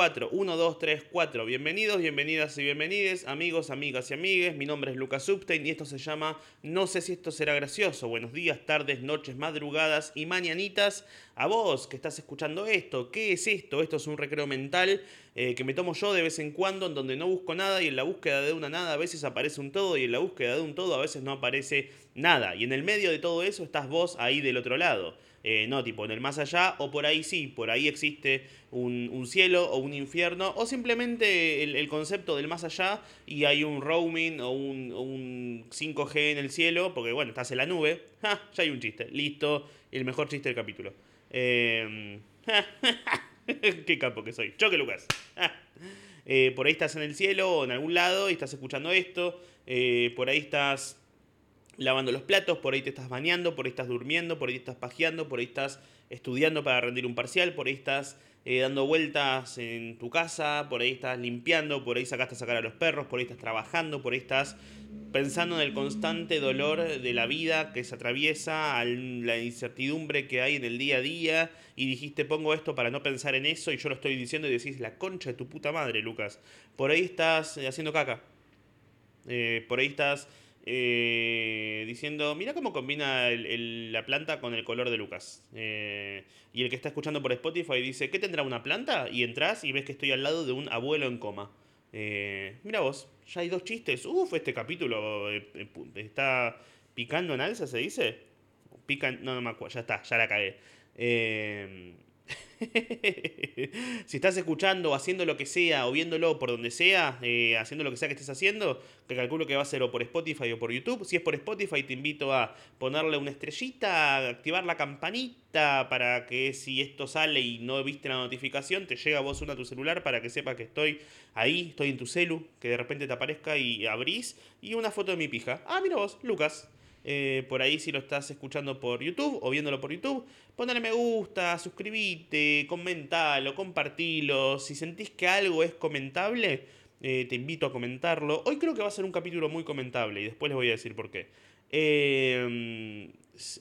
4. 1, 2, 3, 4. Bienvenidos, bienvenidas y bienvenides, amigos, amigas y amigues. Mi nombre es Lucas Substein y esto se llama No sé si esto será gracioso. Buenos días, tardes, noches, madrugadas y mañanitas. A vos que estás escuchando esto, ¿qué es esto? Esto es un recreo mental eh, que me tomo yo de vez en cuando en donde no busco nada y en la búsqueda de una nada a veces aparece un todo y en la búsqueda de un todo a veces no aparece nada. Y en el medio de todo eso estás vos ahí del otro lado. Eh, no, tipo en el más allá, o por ahí sí, por ahí existe un, cielo o un infierno, o simplemente el, concepto del más allá y hay un roaming o un, 5G en el cielo, porque bueno, estás en la nube, ya hay un chiste, listo, el mejor chiste del capítulo. Em, qué capo que soy, choque Lucas. Eh, por ahí estás en el cielo o en algún lado y estás escuchando esto, eh, por ahí estás lavando los platos, por ahí te estás bañando, por ahí estás durmiendo, por ahí estás pajeando, por ahí estás estudiando para rendir un parcial, por ahí estás eh, dando vueltas en tu casa, por ahí estás limpiando, por ahí sacaste a sacar a los perros, por ahí estás trabajando, por ahí estás pensando en el constante dolor de la vida que se atraviesa, la incertidumbre que hay en el día a día, y dijiste pongo esto para no pensar en eso, y yo lo estoy diciendo y decís la concha de tu puta madre, Lucas. Por ahí estás eh, haciendo caca. Eh, por ahí estás eh, diciendo, mira cómo combina la planta con el color de Lucas. Eh, y el que está escuchando por Spotify dice, ¿qué tendrá una planta? Y entras y ves que estoy al lado de un abuelo en coma. Eh, mira vos, ya hay dos chistes. Uf, este capítulo está picando en alza, ¿se dice? Pican, no, no me acuerdo, ya está, ya la cagué. si estás escuchando, haciendo lo que sea, o viéndolo por donde sea, eh, haciendo lo que sea que estés haciendo, te calculo que va a ser o por Spotify o por YouTube. Si es por Spotify, te invito a ponerle una estrellita, activar la campanita para que si esto sale y no viste la notificación, te llega a vos una a tu celular para que sepa que estoy ahí, estoy en tu celu, que de repente te aparezca y abrís, y una foto de mi pija. Ah, mira vos, Lucas. Eh, por ahí si lo estás escuchando por YouTube o viéndolo por YouTube, ponle me gusta, suscribite, comentalo, compartilo. Si sentís que algo es comentable, eh, te invito a comentarlo. Hoy creo que va a ser un capítulo muy comentable y después les voy a decir por qué. Eh,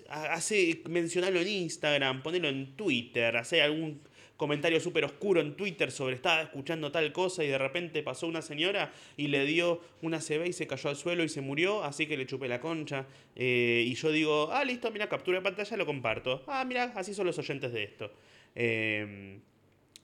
hace, mencionalo en Instagram, ponelo en Twitter, hace algún comentario súper oscuro en Twitter sobre estaba escuchando tal cosa y de repente pasó una señora y le dio una CB y se cayó al suelo y se murió, así que le chupé la concha. Eh, y yo digo, ah, listo, mira, captura de pantalla, lo comparto. Ah, mira, así son los oyentes de esto. Em,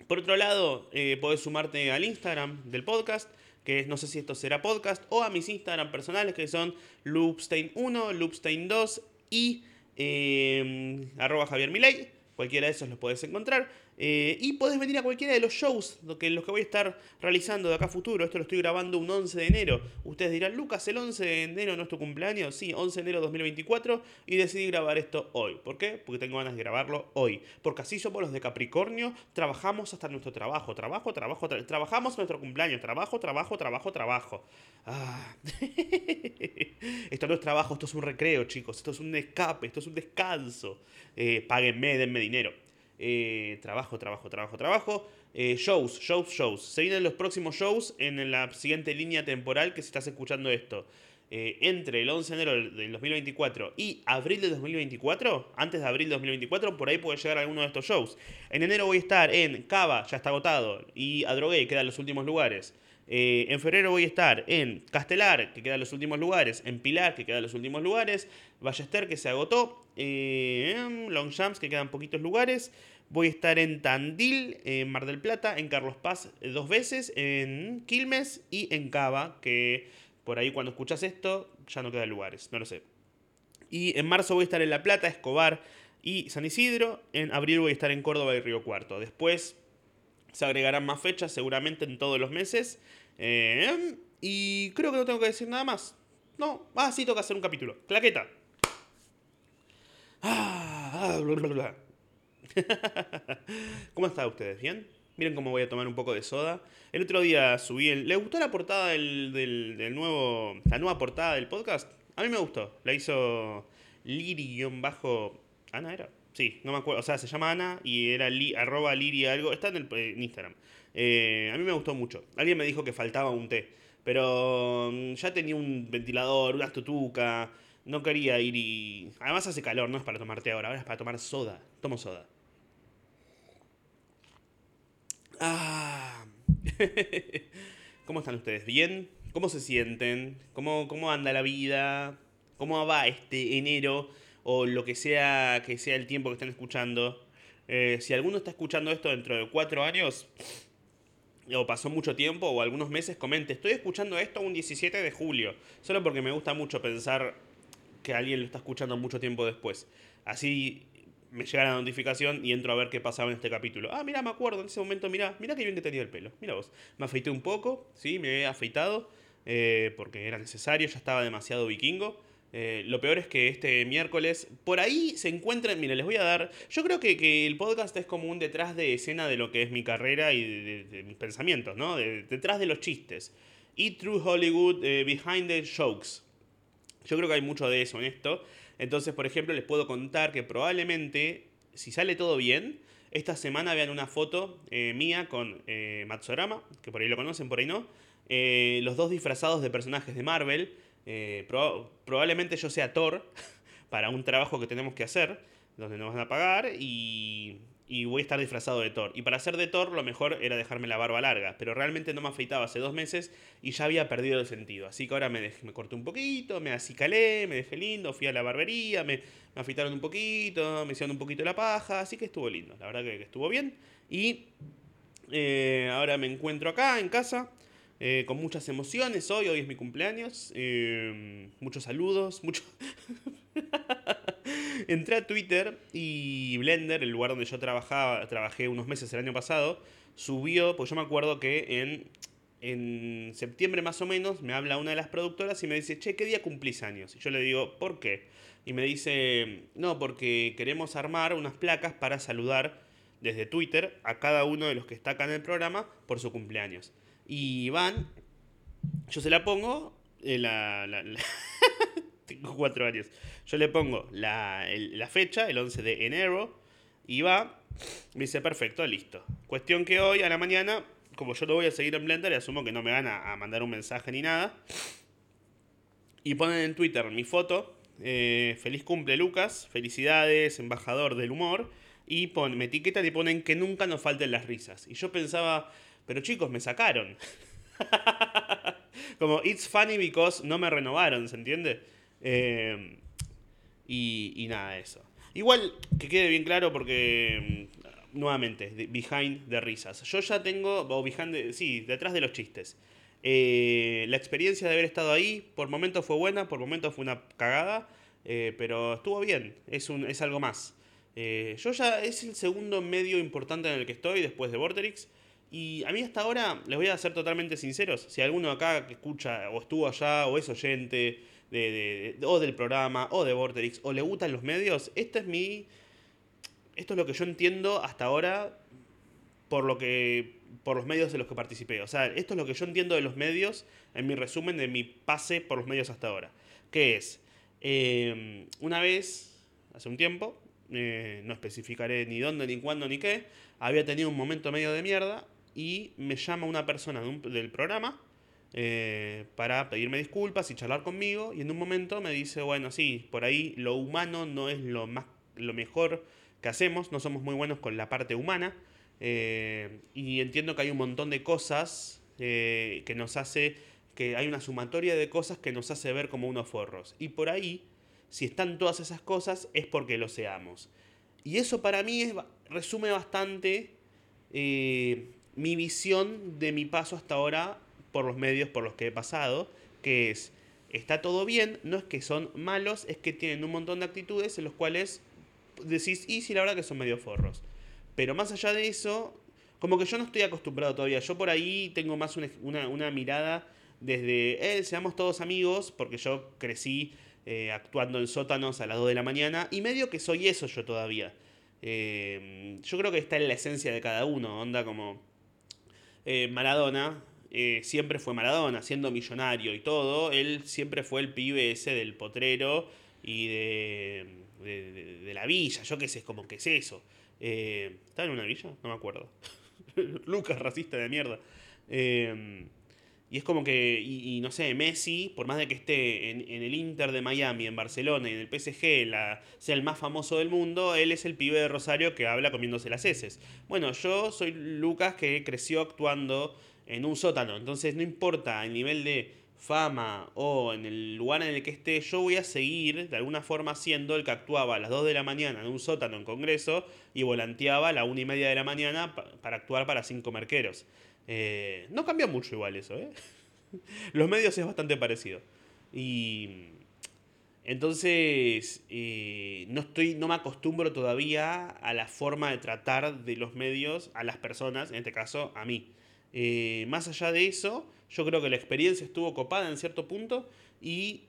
por otro lado, eh, podés sumarte al Instagram del podcast que no sé si esto será podcast, o a mis Instagram personales que son loopstein1, loopstein2 y eh, arroba Javier Milei. Cualquiera de esos los podés encontrar. Eh, y podés venir a cualquiera de los shows que, los que voy a estar realizando de acá a futuro. Esto lo estoy grabando un 11 de enero. Ustedes dirán, Lucas, el 11 de enero no es tu cumpleaños. Sí, 11 de enero de 2024. Y decidí grabar esto hoy. ¿Por qué? Porque tengo ganas de grabarlo hoy. Porque así somos los de Capricornio. Trabajamos hasta nuestro trabajo. Trabajo, trabajo, trabajamos nuestro cumpleaños. Trabajo, trabajo, trabajo, trabajo. Ah. esto no es trabajo, esto es un recreo, chicos. Esto es un escape, esto es un descanso. Eh, páguenme, denme dinero. Eh, trabajo, trabajo, trabajo, trabajo. Eh, shows, shows, shows. Se vienen los próximos shows en la siguiente línea temporal que si estás escuchando esto. Eh, entre el 11 de enero del 2024 y abril del 2024, antes de abril de 2024, por ahí puede llegar alguno de estos shows. En enero voy a estar en Cava, ya está agotado, y Adrogué, queda en los últimos lugares. en febrero voy a estar en Castelar, que queda en los últimos lugares, en Pilar, que queda en los últimos lugares, Ballester, que se agotó, eh, Longchamps, que quedan poquitos lugares. Voy a estar en Tandil, en Mar del Plata, en Carlos Paz eh, dos veces, en Quilmes y en Cava, que por ahí cuando escuchas esto ya no quedan lugares, no lo sé. Y en marzo voy a estar en La Plata, Escobar y San Isidro. En abril voy a estar en Córdoba y Río Cuarto. Después se agregarán más fechas, seguramente en todos los meses. Eh, y creo que no tengo que decir nada más. No, ah, sí, toca hacer un capítulo. Claqueta. Ah, ¿Cómo están ustedes? ¿Bien? Miren cómo voy a tomar un poco de soda. El otro día subí el... ¿Le gustó la portada del, del, nuevo... La nueva portada del podcast? A mí me gustó. La hizo Liri-bajo... ¿Ana era? Sí, no me acuerdo. O sea, se llama Ana y era arroba Liri algo. Está en, el, Instagram. Eh, a mí me gustó mucho. Alguien me dijo que faltaba un té. Pero mm, ya tenía un ventilador, una tutuca no quería ir y... Además hace calor, no es para tomar té ahora, ahora es para tomar soda. Tomo soda. Ah. ¿Cómo están ustedes? ¿Bien? ¿Cómo se sienten? ¿Cómo, ¿Cómo anda la vida? ¿Cómo va este enero? O lo que sea que sea el tiempo que estén escuchando. Eh, si alguno está escuchando esto dentro de cuatro años, o pasó mucho tiempo, o algunos meses, comente. Estoy escuchando esto un 17 de julio. Solo porque me gusta mucho pensar que alguien lo está escuchando mucho tiempo después. Así me llega la notificación y entro a ver qué pasaba en este capítulo. Ah, mira, me acuerdo en ese momento, mira, mira qué bien que tenía el pelo. Mira vos. Me afeité un poco, sí, me he afeitado, eh, porque era necesario, ya estaba demasiado vikingo. Eh, lo peor es que este miércoles, por ahí se encuentran, mira, les voy a dar, yo creo que, el podcast es como un detrás de escena de lo que es mi carrera y de, mis pensamientos, ¿no? detrás de los chistes. Y True Hollywood, eh, Behind the Jokes. Yo creo que hay mucho de eso en esto. Entonces, por ejemplo, les puedo contar que probablemente, si sale todo bien, esta semana vean una foto eh, mía con eh, Matsurama, que por ahí lo conocen, por ahí no. Eh, los dos disfrazados de personajes de Marvel. probablemente yo sea Thor para un trabajo que tenemos que hacer, donde nos van a pagar y y voy a estar disfrazado de Thor. Y para ser de Thor lo mejor era dejarme la barba larga, pero realmente no me afeitaba hace dos meses y ya había perdido el sentido. Así que ahora me, me corté un poquito, me acicalé, me dejé lindo, fui a la barbería, me, me afeitaron un poquito, me hicieron un poquito la paja, así que estuvo lindo, la verdad que, estuvo bien. Y eh, ahora me encuentro acá en casa. Eh, con muchas emociones hoy, hoy es mi cumpleaños, eh, muchos saludos, muchos... Entré a Twitter y Blender, el lugar donde yo trabajaba, trabajé unos meses el año pasado, subió, pues yo me acuerdo que en, en septiembre más o menos me habla una de las productoras y me dice, che, ¿qué día cumplís años? Y yo le digo, ¿por qué? Y me dice, no, porque queremos armar unas placas para saludar desde Twitter a cada uno de los que está acá en el programa por su cumpleaños. Y van, yo se la pongo, eh, la tengo cuatro años. Yo le pongo la, fecha, el 11 de enero, y va, me dice, perfecto, listo. Cuestión que hoy a la mañana, como yo lo voy a seguir en Blender, asumo que no me van a, mandar un mensaje ni nada, y ponen en Twitter mi foto, eh, feliz cumple Lucas, felicidades, embajador del humor, y pon, me etiquetan y ponen que nunca nos falten las risas. Y yo pensaba, pero chicos, me sacaron. Como, it's funny because no me renovaron, ¿se entiende? Eh, y, y, nada, eso. Igual que quede bien claro porque, mm, nuevamente, behind de risas. Yo ya tengo, o behind, sí, detrás de los chistes. Eh, la experiencia de haber estado ahí, por momentos fue buena, por momentos fue una cagada, eh, pero estuvo bien, es, un, es algo más. yo ya es el segundo medio importante en el que estoy después de Vorterix. Y a mí hasta ahora, les voy a ser totalmente sinceros, si alguno acá que escucha o estuvo allá o es oyente de, o del programa, o de Vorterix, o le gustan los medios, este es mi. Esto es lo que yo entiendo hasta ahora por lo que. por los medios de los que participé. O sea, esto es lo que yo entiendo de los medios en mi resumen de mi pase por los medios hasta ahora. Que es. Em, una vez, hace un tiempo, eh, no especificaré ni dónde, ni cuándo, ni qué, había tenido un momento medio de mierda y me llama una persona del programa eh, para pedirme disculpas y charlar conmigo. Y en un momento me dice, bueno, sí, por ahí lo humano no es lo, más, lo mejor que hacemos, no somos muy buenos con la parte humana. Eh, y entiendo que hay un montón de cosas eh, que nos hace, que hay una sumatoria de cosas que nos hace ver como unos forros. Y por ahí, si están todas esas cosas, es porque lo seamos. Y eso para mí es, resume bastante mi visión de mi paso hasta ahora por los medios por los que he pasado, que es, está todo bien, no es que son malos, es que tienen un montón de actitudes en los cuales decís, y si la verdad que son medio forros. Pero más allá de eso, como que yo no estoy acostumbrado todavía, yo por ahí tengo más una, mirada desde, eh, seamos todos amigos, porque yo crecí eh, actuando en sótanos a las 2 de la mañana, y medio que soy eso yo todavía. Eh, yo creo que está en la esencia de cada uno, onda como eh, Maradona, eh, siempre fue Maradona, siendo millonario y todo, él siempre fue el pibe ese del potrero y de, de, la villa, yo qué sé, como que es eso. Eh, ¿Estaba en una villa? No me acuerdo. Lucas, racista de mierda. Em, Y es como que, y, no sé, Messi, por más de que esté en, el Inter de Miami, en Barcelona y en el PSG, sea el más famoso del mundo, él es el pibe de Rosario que habla comiéndose las heces. Bueno, yo soy Lucas que creció actuando en un sótano, entonces no importa el nivel de fama o en el lugar en el que esté, yo voy a seguir de alguna forma siendo el que actuaba a las 2 de la mañana en un sótano en Congreso y volanteaba a la 1 y media de la mañana para actuar para cinco merqueros. Eh, no cambia mucho igual eso, ¿eh? Los medios es bastante parecido. Y entonces eh, no estoy, no me acostumbro todavía a la forma de tratar de los medios a las personas, en este caso a mí. Eh, más allá de eso, yo creo que la experiencia estuvo copada en cierto punto y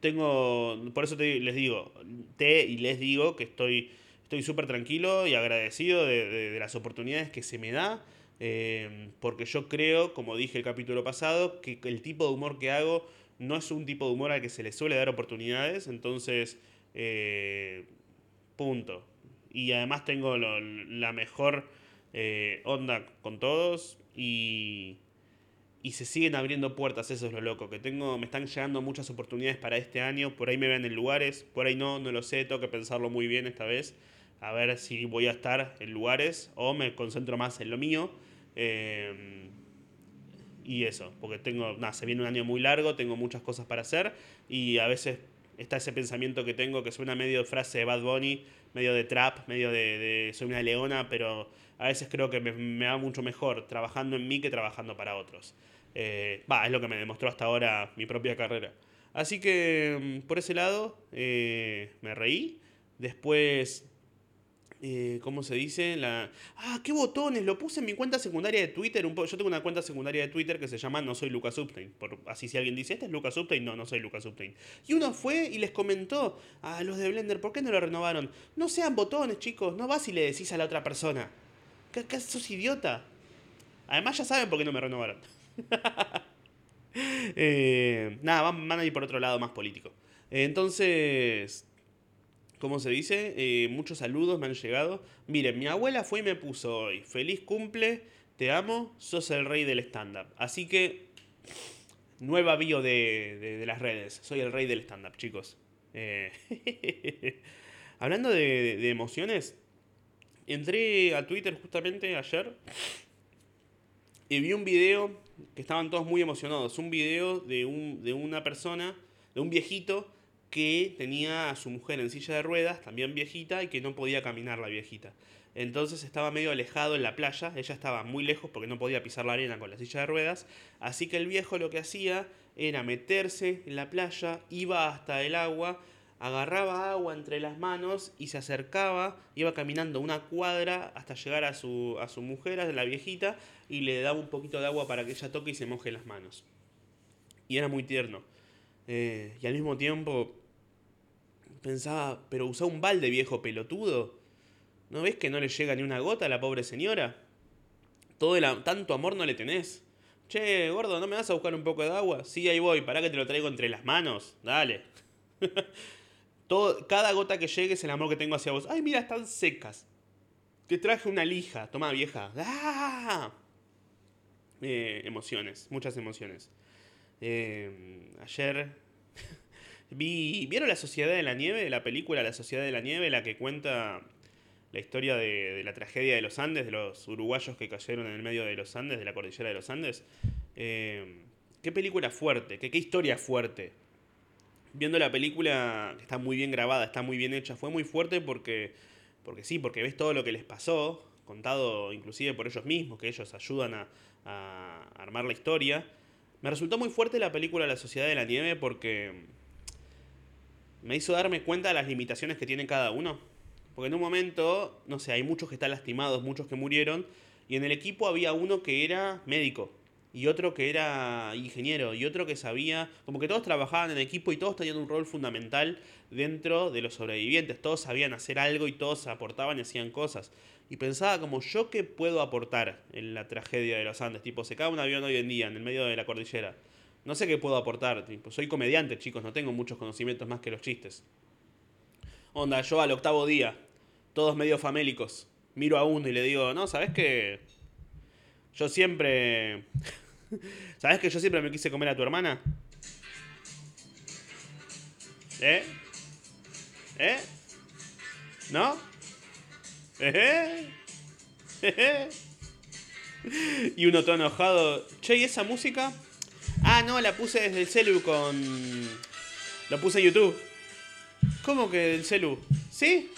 tengo, por eso les digo, te y les digo que estoy estoy súper tranquilo y agradecido de, las oportunidades que se me da Em, porque yo creo, como dije el capítulo pasado, que el tipo de humor que hago no es un tipo de humor al que se le suele dar oportunidades. Entonces, eh, punto. Y además tengo la mejor eh, onda con todos y, y se siguen abriendo puertas, eso es lo loco, que tengo, me están llegando muchas oportunidades para este año, por ahí me ven en lugares, por ahí no, no lo sé, tengo que pensarlo muy bien esta vez, a ver si voy a estar en lugares o me concentro más en lo mío. Em, y eso, porque tengo, nada, se viene un año muy largo, tengo muchas cosas para hacer y a veces está ese pensamiento que tengo que suena medio de frase de Bad Bunny, medio de trap, medio de, soy una leona, pero a veces creo que me, va mucho mejor trabajando en mí que trabajando para otros. Eh, va, es lo que me demostró hasta ahora mi propia carrera. Así que em, por ese lado eh, me reí. Después eh, ¿Cómo se dice? Ah, qué botones, lo puse en mi cuenta secundaria de Twitter. Un Yo tengo una cuenta secundaria de Twitter que se llama No soy Lucas Uptain. Por... Así si alguien dice, ¿este es Lucas Uptain? No, no soy Lucas Uptain. Y uno fue y les comentó a los de Blender, ¿por qué no lo renovaron? No sean botones, chicos, no vas y le decís a la otra persona. ¿Qué, sos idiota? Además ya saben por qué no me renovaron. Eh, nada, van, van, a ir por otro lado más político. entonces, ¿Cómo se dice? Eh, muchos saludos me han llegado. Miren, mi abuela fue y me puso hoy. Feliz cumple, te amo, sos el rey del stand-up. Así que, nueva bio de, las redes. Soy el rey del stand-up, chicos. Eh, hablando de, emociones, entré a Twitter justamente ayer y vi un video que estaban todos muy emocionados. Un video de, un, de una persona, de un viejito que tenía a su mujer en silla de ruedas, también viejita, y que no podía caminar la viejita. Entonces estaba medio alejado en la playa, ella estaba muy lejos porque no podía pisar la arena con la silla de ruedas, así que el viejo lo que hacía era meterse en la playa, iba hasta el agua, agarraba agua entre las manos y se acercaba, iba caminando una cuadra hasta llegar a su, a su mujer, a la viejita, y le daba un poquito de agua para que ella toque y se moje las manos. Y era muy tierno. Eh, y al mismo tiempo Pensaba, pero usa un balde viejo pelotudo. ¿No ves que no le llega ni una gota a la pobre señora? Todo el, tanto amor no le tenés. Che, gordo, ¿no me vas a buscar un poco de agua? Sí, ahí voy, para que te lo traigo entre las manos. Dale. Todo, cada gota que llegue es el amor que tengo hacia vos. Ay, mira, están secas. Te traje una lija. Toma, vieja. ¡Ah! Eh, emociones, muchas emociones. Eh, ayer ¿Vieron La Sociedad de la Nieve? La película La Sociedad de la Nieve, la que cuenta la historia de, la tragedia de los Andes, de los uruguayos que cayeron en el medio de los Andes, de la cordillera de los Andes. Eh, qué película fuerte, qué, qué historia fuerte. Viendo la película, está muy bien grabada, está muy bien hecha, fue muy fuerte porque, porque sí, porque ves todo lo que les pasó, contado inclusive por ellos mismos, que ellos ayudan a, a armar la historia. Me resultó muy fuerte la película La Sociedad de la Nieve porque me hizo darme cuenta de las limitaciones que tiene cada uno. Porque en un momento, no sé, hay muchos que están lastimados, muchos que murieron, y en el equipo había uno que era médico, y otro que era ingeniero, y otro que sabía, como que todos trabajaban en equipo y todos tenían un rol fundamental dentro de los sobrevivientes, todos sabían hacer algo y todos aportaban y hacían cosas. Y pensaba como yo qué puedo aportar en la tragedia de los Andes, tipo, se cae un avión hoy en día en el medio de la cordillera no sé qué puedo aportar. Tipo, soy comediante, chicos, no tengo muchos conocimientos más que los chistes. Onda, yo al octavo día, todos medio famélicos, miro a uno y le digo, no, ¿sabes qué? Yo siempre... ¿Sabes que yo siempre me quise comer a tu hermana? ¿Eh? ¿Eh? ¿No? ¿Eh? ¿Eh? Y uno todo enojado. Che, ¿y esa música? Ah, no, la puse desde el celu con... Lo puse en YouTube. ¿Cómo que del celu? ¿Sí?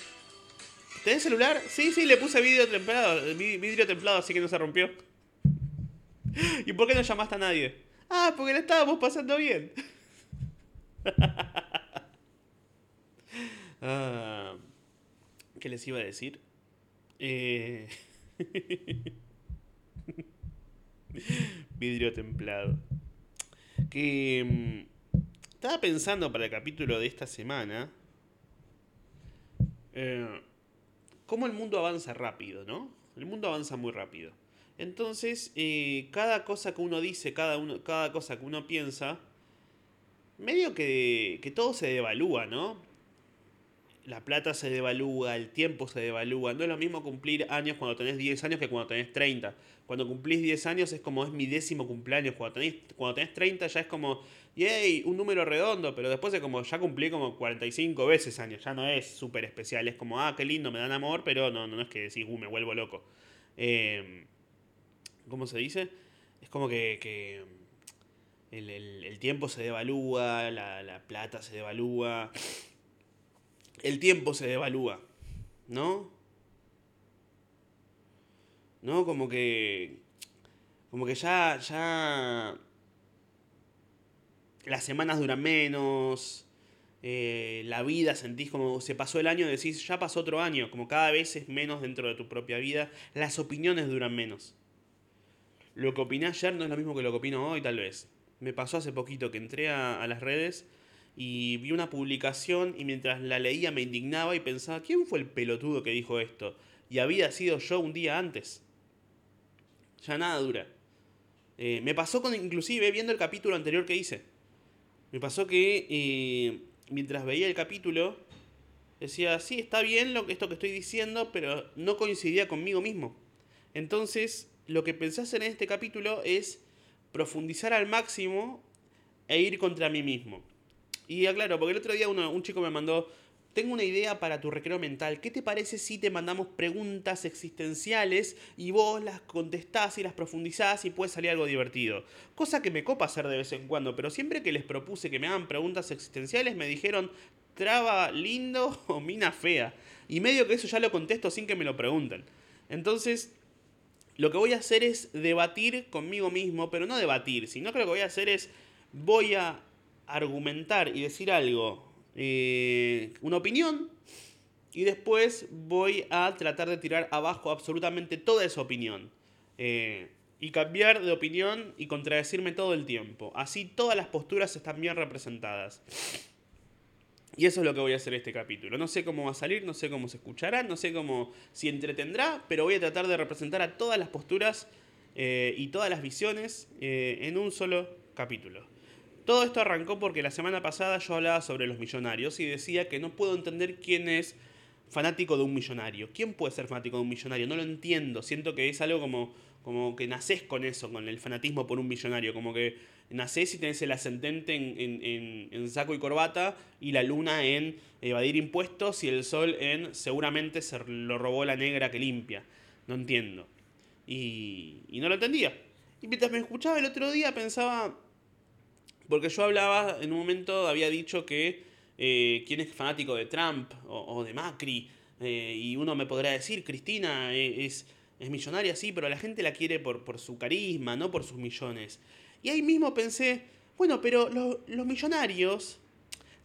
¿Tenés celular? Sí, sí, le puse vidrio templado, vidrio templado, así que no se rompió. ¿Y por qué no llamaste a nadie? Ah, porque la estábamos pasando bien. Ah, ¿Qué les iba a decir? Eh... vidrio templado. Que mm, estaba pensando para el capítulo de esta semana. Eh, cómo el mundo avanza rápido, ¿no? El mundo avanza muy rápido. Entonces, eh, cada cosa que uno dice, cada, uno, cada cosa que uno piensa, medio que, que todo se devalúa, ¿no? La plata se devalúa, el tiempo se devalúa. No es lo mismo cumplir años cuando tenés 10 años que cuando tenés 30. Cuando cumplís 10 años es como es mi décimo cumpleaños. Cuando tenés, cuando tenés 30 ya es como, yay, un número redondo. Pero después es como, ya cumplí como 45 veces años. Ya no es súper especial. Es como, ah, qué lindo, me dan amor, pero no, no es que decís, uh, me vuelvo loco. Eh, ¿Cómo se dice? Es como que, el, tiempo se devalúa, la, la plata se devalúa. El tiempo se devalúa, ¿no? ¿no? Como que. Como que ya. ya. Las semanas duran menos. Eh, la vida sentís como se pasó el año, decís ya pasó otro año, como cada vez es menos dentro de tu propia vida, las opiniones duran menos. Lo que opiné ayer no es lo mismo que lo que opino hoy, tal vez. Me pasó hace poquito que entré a, las redes y vi una publicación y mientras la leía me indignaba y pensaba, ¿quién fue el pelotudo que dijo esto? Y había sido yo un día antes ya nada dura. Eh, me pasó con, inclusive viendo el capítulo anterior que hice. Me pasó que eh, mientras veía el capítulo, decía, sí, está bien lo, esto que estoy diciendo, pero no coincidía conmigo mismo. Entonces, lo que pensé hacer en este capítulo es profundizar al máximo e ir contra mí mismo. Y aclaro, porque el otro día un chico me mandó, tengo una idea para tu recreo mental. ¿Qué te parece si te mandamos preguntas existenciales y vos las contestás y las profundizás y puede salir algo divertido? Cosa que me copa hacer de vez en cuando, pero siempre que les propuse que me hagan preguntas existenciales me dijeron traba lindo o mina fea. Y medio que eso ya lo contesto sin que me lo pregunten. Entonces, lo que voy a hacer es debatir conmigo mismo, pero no debatir, sino que lo que voy a hacer es voy a argumentar y decir algo eh, una opinión y después voy a tratar de tirar abajo absolutamente toda esa opinión. Eh, y cambiar de opinión y contradecirme todo el tiempo. Así todas las posturas están bien representadas. Y eso es lo que voy a hacer este capítulo. No sé cómo va a salir, no sé cómo se escuchará, no sé cómo si entretendrá, pero voy a tratar de representar a todas las posturas eh, y todas las visiones en un solo capítulo. Todo esto arrancó porque la semana pasada yo hablaba sobre los millonarios y decía que no puedo entender quién es fanático de un millonario. ¿Quién puede ser fanático de un millonario? No lo entiendo. Siento que es algo como, como que nacés con eso, con el fanatismo por un millonario. Como que nacés y tenés el ascendente en, saco y corbata y la luna en evadir impuestos y el sol en seguramente se lo robó la negra que limpia. No entiendo. Y, y no lo entendía. Y mientras me escuchaba el otro día pensaba, porque yo hablaba, en un momento había dicho que eh, quién es fanático de Trump o, de Macri, eh, y uno me podrá decir, Cristina eh, es, es millonaria, sí, pero la gente la quiere por, por su carisma, no por sus millones. Y ahí mismo pensé, bueno, pero los millonarios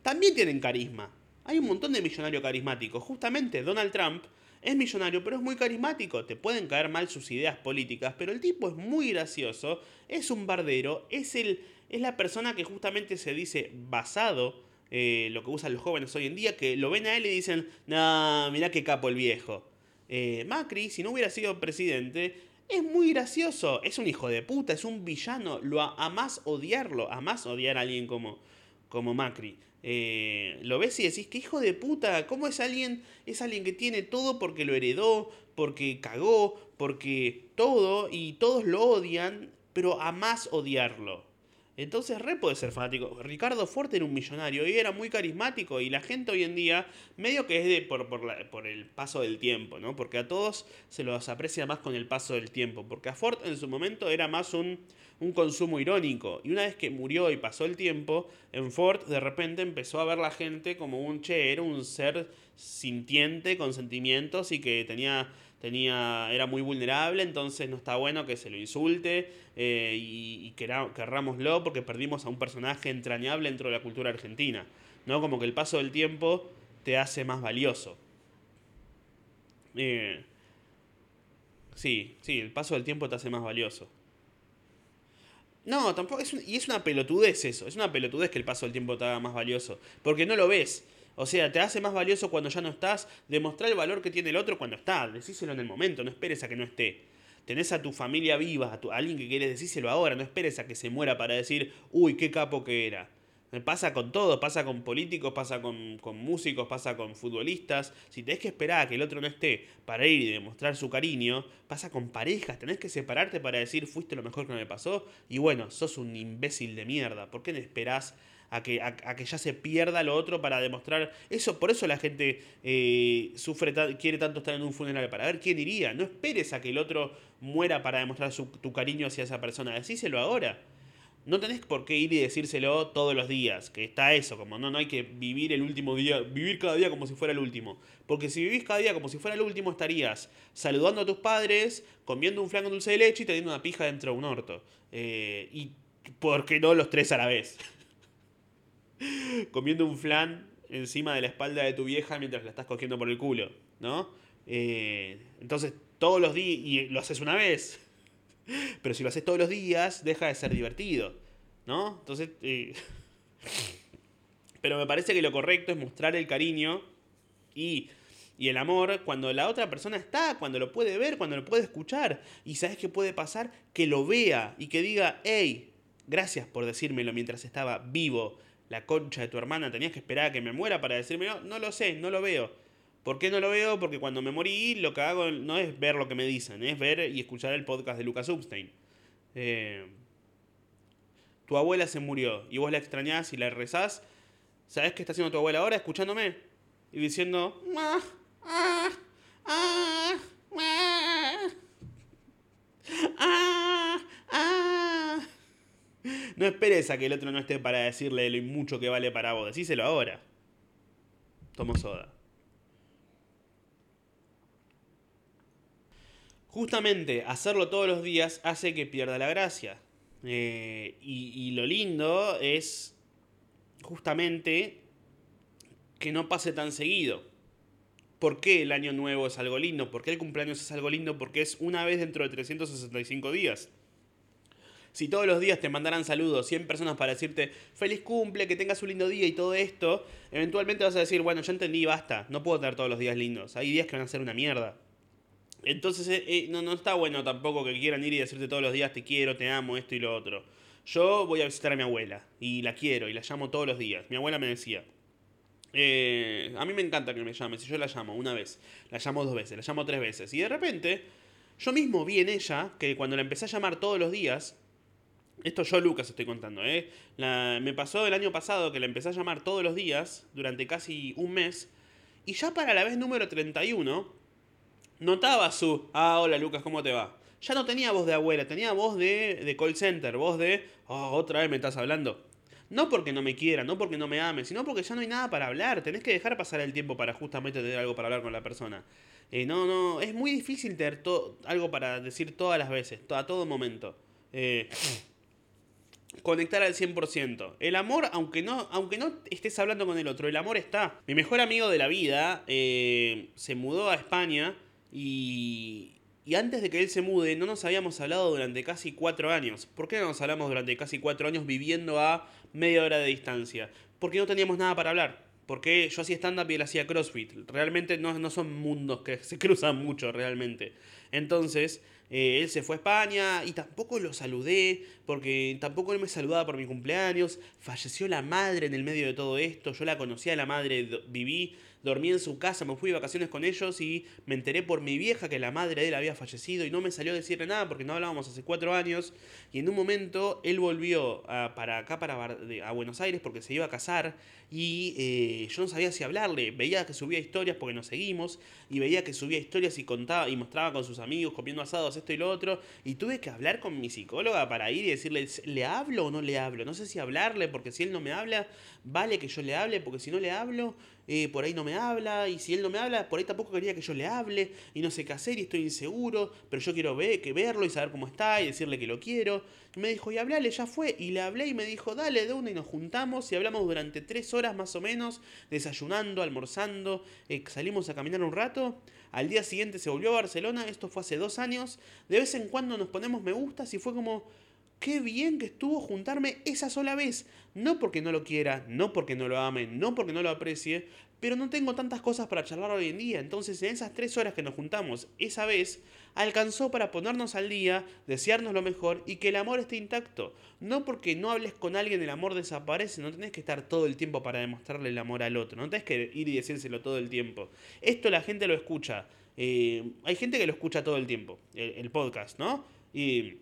también tienen carisma. Hay un montón de millonarios carismáticos. Justamente Donald Trump es millonario, pero es muy carismático. Te pueden caer mal sus ideas políticas, pero el tipo es muy gracioso, es un bardero, es el es la persona que justamente se dice basado eh, lo que usan los jóvenes hoy en día, que lo ven a él y dicen, no, mirá qué capo el viejo. Eh, Macri, si no hubiera sido presidente, es muy gracioso, es un hijo de puta, es un villano, lo a, más odiarlo, a más odiar a alguien como, como Macri. Eh, lo ves y decís, qué hijo de puta, ¿cómo es alguien? Es alguien que tiene todo porque lo heredó, porque cagó, porque todo, y todos lo odian, pero a más odiarlo. Entonces re puede ser fanático. Ricardo Ford era un millonario y era muy carismático y la gente hoy en día medio que es de, por, por, el paso del tiempo, ¿no? Porque a todos se los aprecia más con el paso del tiempo. Porque a Ford en su momento era más un, un consumo irónico. Y una vez que murió y pasó el tiempo, en Ford de repente empezó a ver la gente como un che, era un ser sintiente, con sentimientos y que tenía tenía, era muy vulnerable, entonces no está bueno que se lo insulte eh, y, y querrámoslo porque perdimos a un personaje entrañable dentro de la cultura argentina. ¿no? Como que el paso del tiempo te hace más valioso. Eh, sí, sí, el paso del tiempo te hace más valioso. No, tampoco es y es una pelotudez eso, es una pelotudez que el paso del tiempo te haga más valioso, porque no lo ves. O sea, te hace más valioso cuando ya no estás, demostrar el valor que tiene el otro cuando está, decíselo en el momento, no esperes a que no esté. Tenés a tu familia viva, a, alguien que quieres decírselo ahora, no esperes a que se muera para decir, uy, qué capo que era. Pasa con todo, pasa con políticos, pasa con, con, músicos, pasa con futbolistas. Si tenés que esperar a que el otro no esté para ir y demostrar su cariño, pasa con parejas. Tenés que separarte para decir fuiste lo mejor que me pasó. Y bueno, sos un imbécil de mierda. ¿Por qué no esperás a que, a, que ya se pierda lo otro para demostrar eso. Por eso la gente eh, sufre quiere tanto estar en un funeral, para ver quién iría. No esperes a que el otro muera para demostrar tu cariño hacia esa persona. Decíselo ahora. No tenés por qué ir y decírselo todos los días, que está eso, como no, no hay que vivir el último día, vivir cada día como si fuera el último. Porque si vivís cada día como si fuera el último, estarías saludando a tus padres, comiendo un flan con dulce de leche y teniendo una pija dentro de un orto. Eh, y por qué no los tres a la vez. comiendo un flan encima de la espalda de tu vieja mientras la estás cogiendo por el culo, ¿no? Eh, entonces, todos los días, y lo haces una vez, pero si lo haces todos los días, deja de ser divertido, ¿no? Entonces, eh, pero me parece que lo correcto es mostrar el cariño y, y el amor cuando la otra persona está, cuando lo puede ver, cuando lo puede escuchar. Y sabes qué puede pasar? Que lo vea y que diga, hey, gracias por decírmelo mientras estaba vivo la concha de tu hermana, tenías que esperar a que me muera para decirme, no, no lo sé, no lo veo. ¿Por qué no lo veo? Porque cuando me morí lo que hago no es ver lo que me dicen, es ver y escuchar el podcast de Lucas Upstein. Eh, tu abuela se murió y vos la extrañás y la rezás. ¿Sabés qué está haciendo tu abuela ahora? Escuchándome y diciendo... Ah, ah, ah, No esperes a que el otro no esté para decirle lo mucho que vale para vos. Decíselo ahora. Tomo soda. Justamente hacerlo todos los días hace que pierda la gracia. Eh, y, lo lindo es justamente que no pase tan seguido. ¿Por qué el año nuevo es algo lindo? ¿Por qué el cumpleaños es algo lindo? Porque es una vez dentro de 365 días. Si todos los días te mandaran saludos 100 personas para decirte feliz cumple, que tengas un lindo día y todo esto, eventualmente vas a decir, bueno, ya entendí, basta, no puedo tener todos los días lindos. Hay días que van a ser una mierda. Entonces eh, eh, no, no está bueno tampoco que quieran ir y decirte todos los días te quiero, te amo, esto y lo otro. Yo voy a visitar a mi abuela y la quiero y la llamo todos los días. Mi abuela me decía, eh, a mí me encanta que me llames. Si yo la llamo una vez, la llamo dos veces, la llamo tres veces. Y de repente, yo mismo vi en ella que cuando la empecé a llamar todos los días, esto yo, Lucas, estoy contando, ¿eh? me pasó el año pasado que la empecé a llamar todos los días, durante casi un mes, y ya para la vez número 31, notaba su, ah, hola Lucas, ¿cómo te va? Ya no tenía voz de abuela, tenía voz de, de call center, voz de, oh, otra vez me estás hablando. No porque no me quiera, no porque no me ame, sino porque ya no hay nada para hablar. Tenés que dejar pasar el tiempo para justamente tener algo para hablar con la persona. Eh, no, no, es muy difícil tener algo para decir todas las veces, a todo momento. Eh, conectar al 100%. El amor, aunque no, aunque no estés hablando con el otro, el amor está. Mi mejor amigo de la vida eh, se mudó a España y, y antes de que él se mude no nos habíamos hablado durante casi cuatro años. ¿Por qué no nos hablamos durante casi cuatro años viviendo a media hora de distancia? Porque no teníamos nada para hablar. Porque yo hacía stand-up y él hacía CrossFit. Realmente no, no son mundos que se cruzan mucho realmente. Entonces, eh, él se fue a España y tampoco lo saludé porque tampoco él me saludaba por mi cumpleaños, falleció la madre en el medio de todo esto, yo la conocía la madre, viví dormí en su casa, me fui de vacaciones con ellos y me enteré por mi vieja que la madre de él había fallecido y no me salió a decirle nada porque no hablábamos hace cuatro años. Y en un momento él volvió a, para acá, para a Buenos Aires porque se iba a casar y eh, yo no sabía si hablarle, veía que subía historias porque nos seguimos y veía que subía historias y contaba y mostraba con sus amigos comiendo asados esto y lo otro. Y tuve que hablar con mi psicóloga para ir y decirle, ¿le hablo o no le hablo? No sé si hablarle porque si él no me habla, vale que yo le hable porque si no le hablo eh, por ahí no me habla, y si él no me habla, por ahí tampoco quería que yo le hable, y no sé qué hacer, y estoy inseguro, pero yo quiero ver, que verlo y saber cómo está, y decirle que lo quiero. Me dijo, y hablale, ya fue, y le hablé y me dijo, dale de una, y nos juntamos, y hablamos durante tres horas más o menos, desayunando, almorzando, eh, salimos a caminar un rato. Al día siguiente se volvió a Barcelona, esto fue hace dos años, de vez en cuando nos ponemos me gustas, y fue como qué bien que estuvo juntarme esa sola vez. No porque no lo quiera, no porque no lo ame, no porque no lo aprecie, pero no tengo tantas cosas para charlar hoy en día. Entonces, en esas tres horas que nos juntamos esa vez, alcanzó para ponernos al día, desearnos lo mejor y que el amor esté intacto. No porque no hables con alguien, el amor desaparece. No tenés que estar todo el tiempo para demostrarle el amor al otro. No tenés que ir y decírselo todo el tiempo. Esto la gente lo escucha. Eh, hay gente que lo escucha todo el tiempo, el, podcast, ¿no? Y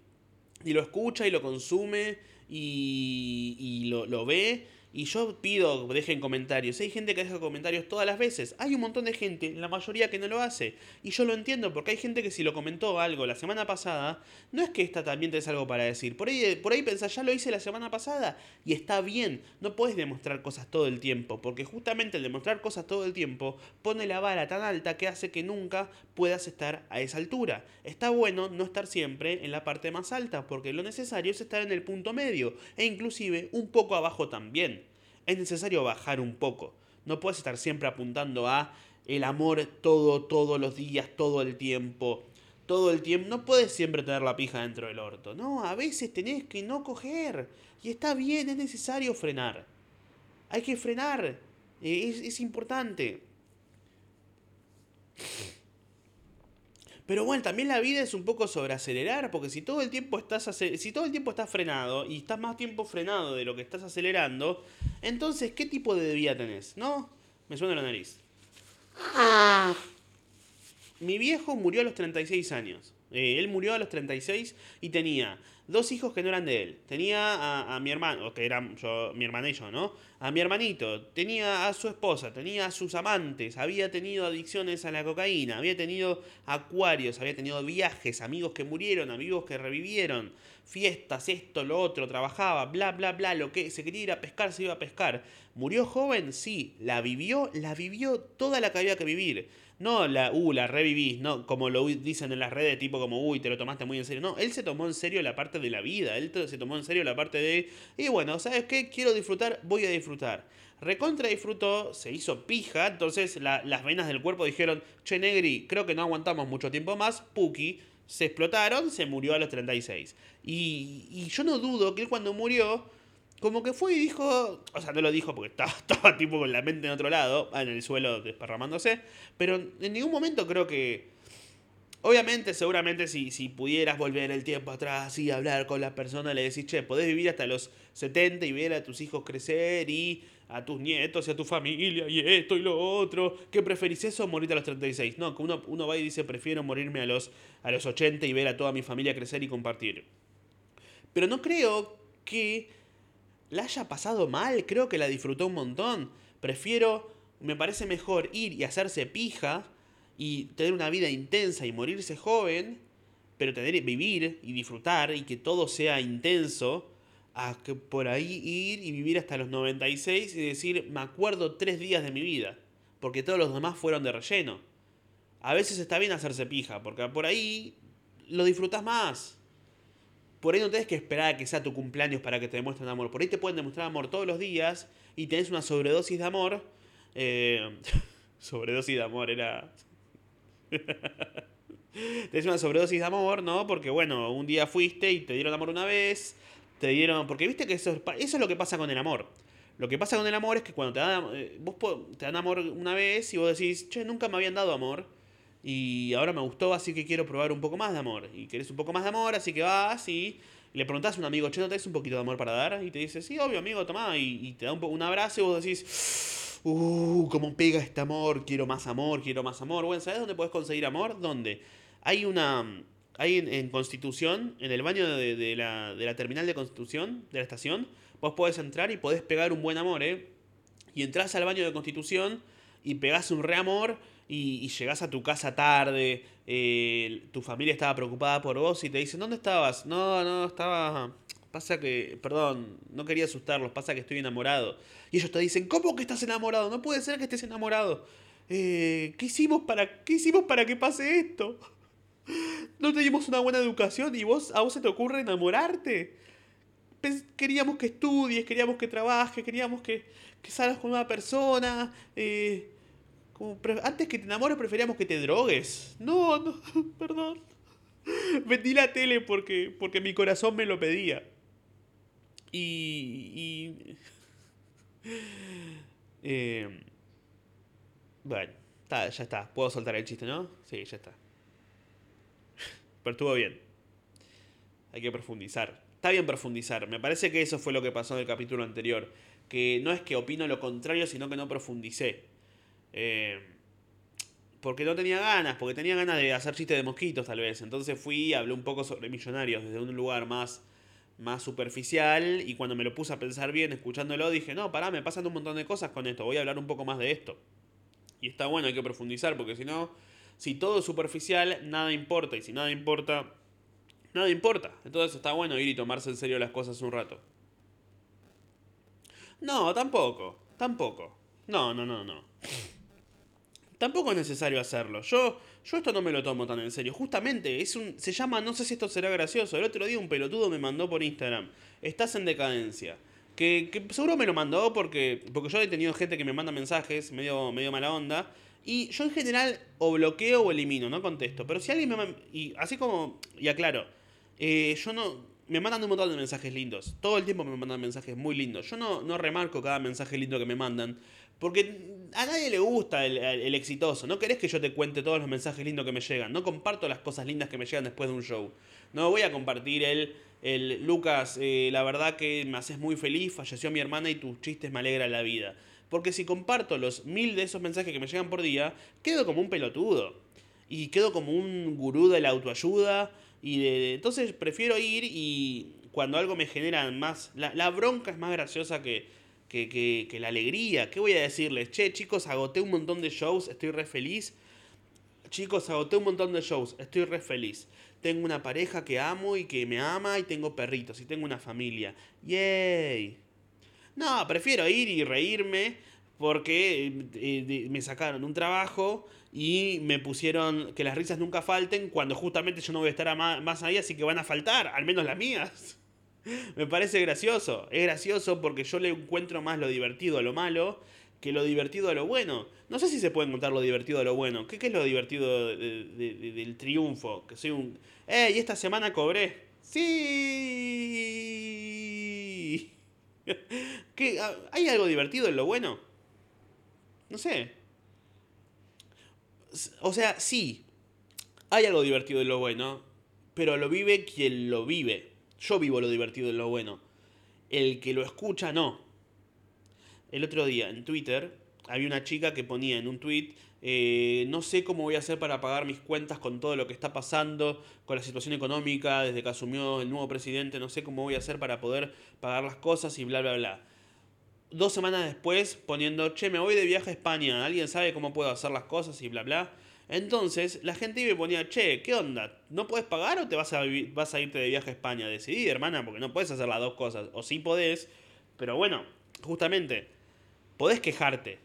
y lo escucha y lo consume y, y lo, lo ve y yo pido, dejen comentarios. Hay gente que deja comentarios todas las veces. Hay un montón de gente, la mayoría que no lo hace. Y yo lo entiendo, porque hay gente que si lo comentó algo la semana pasada, no es que esta también tenés algo para decir. Por ahí, por ahí pensás, ya lo hice la semana pasada. Y está bien. No puedes demostrar cosas todo el tiempo. Porque justamente el demostrar cosas todo el tiempo pone la vara tan alta que hace que nunca puedas estar a esa altura. Está bueno no estar siempre en la parte más alta. Porque lo necesario es estar en el punto medio. E inclusive un poco abajo también es necesario bajar un poco. No puedes estar siempre apuntando a el amor todo, todos los días, todo el tiempo. Todo el tiempo. No puedes siempre tener la pija dentro del orto. No, a veces tenés que no coger. Y está bien, es necesario frenar. Hay que frenar. Es, es importante. Pero bueno, también la vida es un poco sobre acelerar, porque si todo el tiempo estás si todo el tiempo estás frenado y estás más tiempo frenado de lo que estás acelerando, entonces ¿qué tipo de vida tenés? ¿No? Me suena la nariz. Mi viejo murió a los 36 años. Eh, él murió a los 36 y tenía dos hijos que no eran de él. Tenía a, mi hermano, que eran yo, mi hermana y yo, ¿no? A mi hermanito, tenía a su esposa, tenía a sus amantes, había tenido adicciones a la cocaína, había tenido acuarios, había tenido viajes, amigos que murieron, amigos que revivieron, fiestas, esto, lo otro, trabajaba, bla, bla, bla, lo que se quería ir a pescar, se iba a pescar. ¿Murió joven? Sí. ¿La vivió? La vivió toda la que había que vivir. No la, uh, la revivís, no, como lo dicen en las redes, tipo como, uy, te lo tomaste muy en serio. No, él se tomó en serio la parte de la vida, él se tomó en serio la parte de, y bueno, ¿sabes qué? Quiero disfrutar, voy a disfrutar. Recontra disfrutó, se hizo pija, entonces las venas del cuerpo dijeron, che, Negri, creo que no aguantamos mucho tiempo más, Puki, se explotaron, se murió a los 36. Y, y yo no dudo que él cuando murió como que fue y dijo, o sea, no lo dijo porque estaba, estaba tipo con la mente en otro lado, en el suelo desparramándose, pero en ningún momento creo que, obviamente, seguramente si, si pudieras volver el tiempo atrás y hablar con la persona, le decís, che, podés vivir hasta los 70 y ver a tus hijos crecer y a tus nietos y a tu familia y esto y lo otro, ¿qué preferís eso o morirte a los 36? No, que uno, uno va y dice, prefiero morirme a los, a los 80 y ver a toda mi familia crecer y compartir. Pero no creo que la haya pasado mal, creo que la disfrutó un montón. Prefiero, me parece mejor ir y hacerse pija y tener una vida intensa y morirse joven, pero tener vivir y disfrutar y que todo sea intenso, a que por ahí ir y vivir hasta los 96 y decir, me acuerdo tres días de mi vida, porque todos los demás fueron de relleno. A veces está bien hacerse pija, porque por ahí lo disfrutas más. Por ahí no tenés que esperar a que sea tu cumpleaños para que te demuestren amor. Por ahí te pueden demostrar amor todos los días y tenés una sobredosis de amor. Eh, sobredosis de amor era... tenés una sobredosis de amor, ¿no? Porque bueno, un día fuiste y te dieron amor una vez. Te dieron... Porque viste que eso, eso es lo que pasa con el amor. Lo que pasa con el amor es que cuando te dan, eh, vos te dan amor una vez y vos decís, che, nunca me habían dado amor y ahora me gustó, así que quiero probar un poco más de amor. Y querés un poco más de amor, así que vas y le preguntás a un amigo, che, ¿no tenés un poquito de amor para dar? Y te dice, sí, obvio, amigo, tomá. Y, te da un, un abrazo y vos decís, uh, cómo pega este amor, quiero más amor, quiero más amor. Bueno, ¿sabes dónde podés conseguir amor? ¿Dónde? Hay una... Hay en, Constitución, en el baño de, de, la, de la terminal de Constitución, de la estación, vos podés entrar y podés pegar un buen amor, ¿eh? Y entras al baño de Constitución y pegás un re amor y, y llegás a tu casa tarde, eh, tu familia estaba preocupada por vos y te dicen, ¿dónde estabas? No, no, estaba... Pasa que, perdón, no quería asustarlos, pasa que estoy enamorado. Y ellos te dicen, ¿cómo que estás enamorado? No puede ser que estés enamorado. Eh, ¿qué, hicimos para, ¿Qué hicimos para que pase esto? No teníamos una buena educación y vos, a vos se te ocurre enamorarte. Queríamos que estudies, queríamos que trabajes, queríamos que, que salgas con una persona. Eh, antes que te enamores preferíamos que te drogues. No, no, perdón. Vendí la tele porque, porque mi corazón me lo pedía. Y... y eh, bueno, ya está. Puedo soltar el chiste, ¿no? Sí, ya está. Pero estuvo bien. Hay que profundizar. Está bien profundizar. Me parece que eso fue lo que pasó en el capítulo anterior. Que no es que opino lo contrario, sino que no profundicé. Eh, porque no tenía ganas, porque tenía ganas de hacer chistes de mosquitos tal vez. Entonces fui y hablé un poco sobre millonarios desde un lugar más, más superficial y cuando me lo puse a pensar bien escuchándolo dije, no, pará, me pasan un montón de cosas con esto, voy a hablar un poco más de esto. Y está bueno, hay que profundizar porque si no, si todo es superficial, nada importa y si nada importa, nada importa. Entonces está bueno ir y tomarse en serio las cosas un rato. No, tampoco, tampoco. No, no, no, no tampoco es necesario hacerlo. Yo, yo esto no me lo tomo tan en serio. Justamente, es un, se llama, no sé si esto será gracioso. El otro día un pelotudo me mandó por Instagram. Estás en decadencia. Que, que seguro me lo mandó porque, porque yo he tenido gente que me manda mensajes medio, medio mala onda. Y yo en general o bloqueo o elimino, no contesto. Pero si alguien me... Y así como... Y aclaro. Eh, yo no... Me mandan un montón de mensajes lindos. Todo el tiempo me mandan mensajes muy lindos. Yo no, no remarco cada mensaje lindo que me mandan. Porque a nadie le gusta el, exitoso. No querés que yo te cuente todos los mensajes lindos que me llegan. No comparto las cosas lindas que me llegan después de un show. No voy a compartir el, el Lucas, eh, la verdad que me haces muy feliz, falleció mi hermana y tus chistes me alegran la vida. Porque si comparto los mil de esos mensajes que me llegan por día, quedo como un pelotudo. Y quedo como un gurú de la autoayuda. Y de, entonces prefiero ir y cuando algo me genera más... la bronca es más graciosa que, que, la alegría. ¿Qué voy a decirles? Che, chicos, agoté un montón de shows, estoy re feliz. Chicos, agoté un montón de shows, estoy re feliz. Tengo una pareja que amo y que me ama y tengo perritos y tengo una familia. ¡Yay! No, prefiero ir y reírme porque eh, me sacaron un trabajo y me pusieron que las risas nunca falten cuando justamente yo no voy a estar más ahí, así que van a faltar, al menos las mías. Me parece gracioso. Es gracioso porque yo le encuentro más lo divertido a lo malo que lo divertido a lo bueno. No sé si se puede encontrar lo divertido a lo bueno. ¿Qué, es lo divertido del triunfo? Que soy un... ¡Eh! Y esta semana cobré. ¡Sí! ¿Qué? ¿Hay algo divertido en lo bueno? No sé. O sea, sí. Hay algo divertido en lo bueno. Pero lo vive quien lo vive. Yo vivo lo divertido y lo bueno. El que lo escucha, no. El otro día en Twitter había una chica que ponía en un tweet, eh, no sé cómo voy a hacer para pagar mis cuentas con todo lo que está pasando, con la situación económica, desde que asumió el nuevo presidente, no sé cómo voy a hacer para poder pagar las cosas y bla, bla, bla. Dos semanas después poniendo, che, me voy de viaje a España, ¿alguien sabe cómo puedo hacer las cosas y bla, bla? Entonces la gente me ponía, che, ¿qué onda? ¿No puedes pagar o te vas a, vas a irte de viaje a España? Decidí, hermana, porque no puedes hacer las dos cosas. O sí podés, pero bueno, justamente, podés quejarte.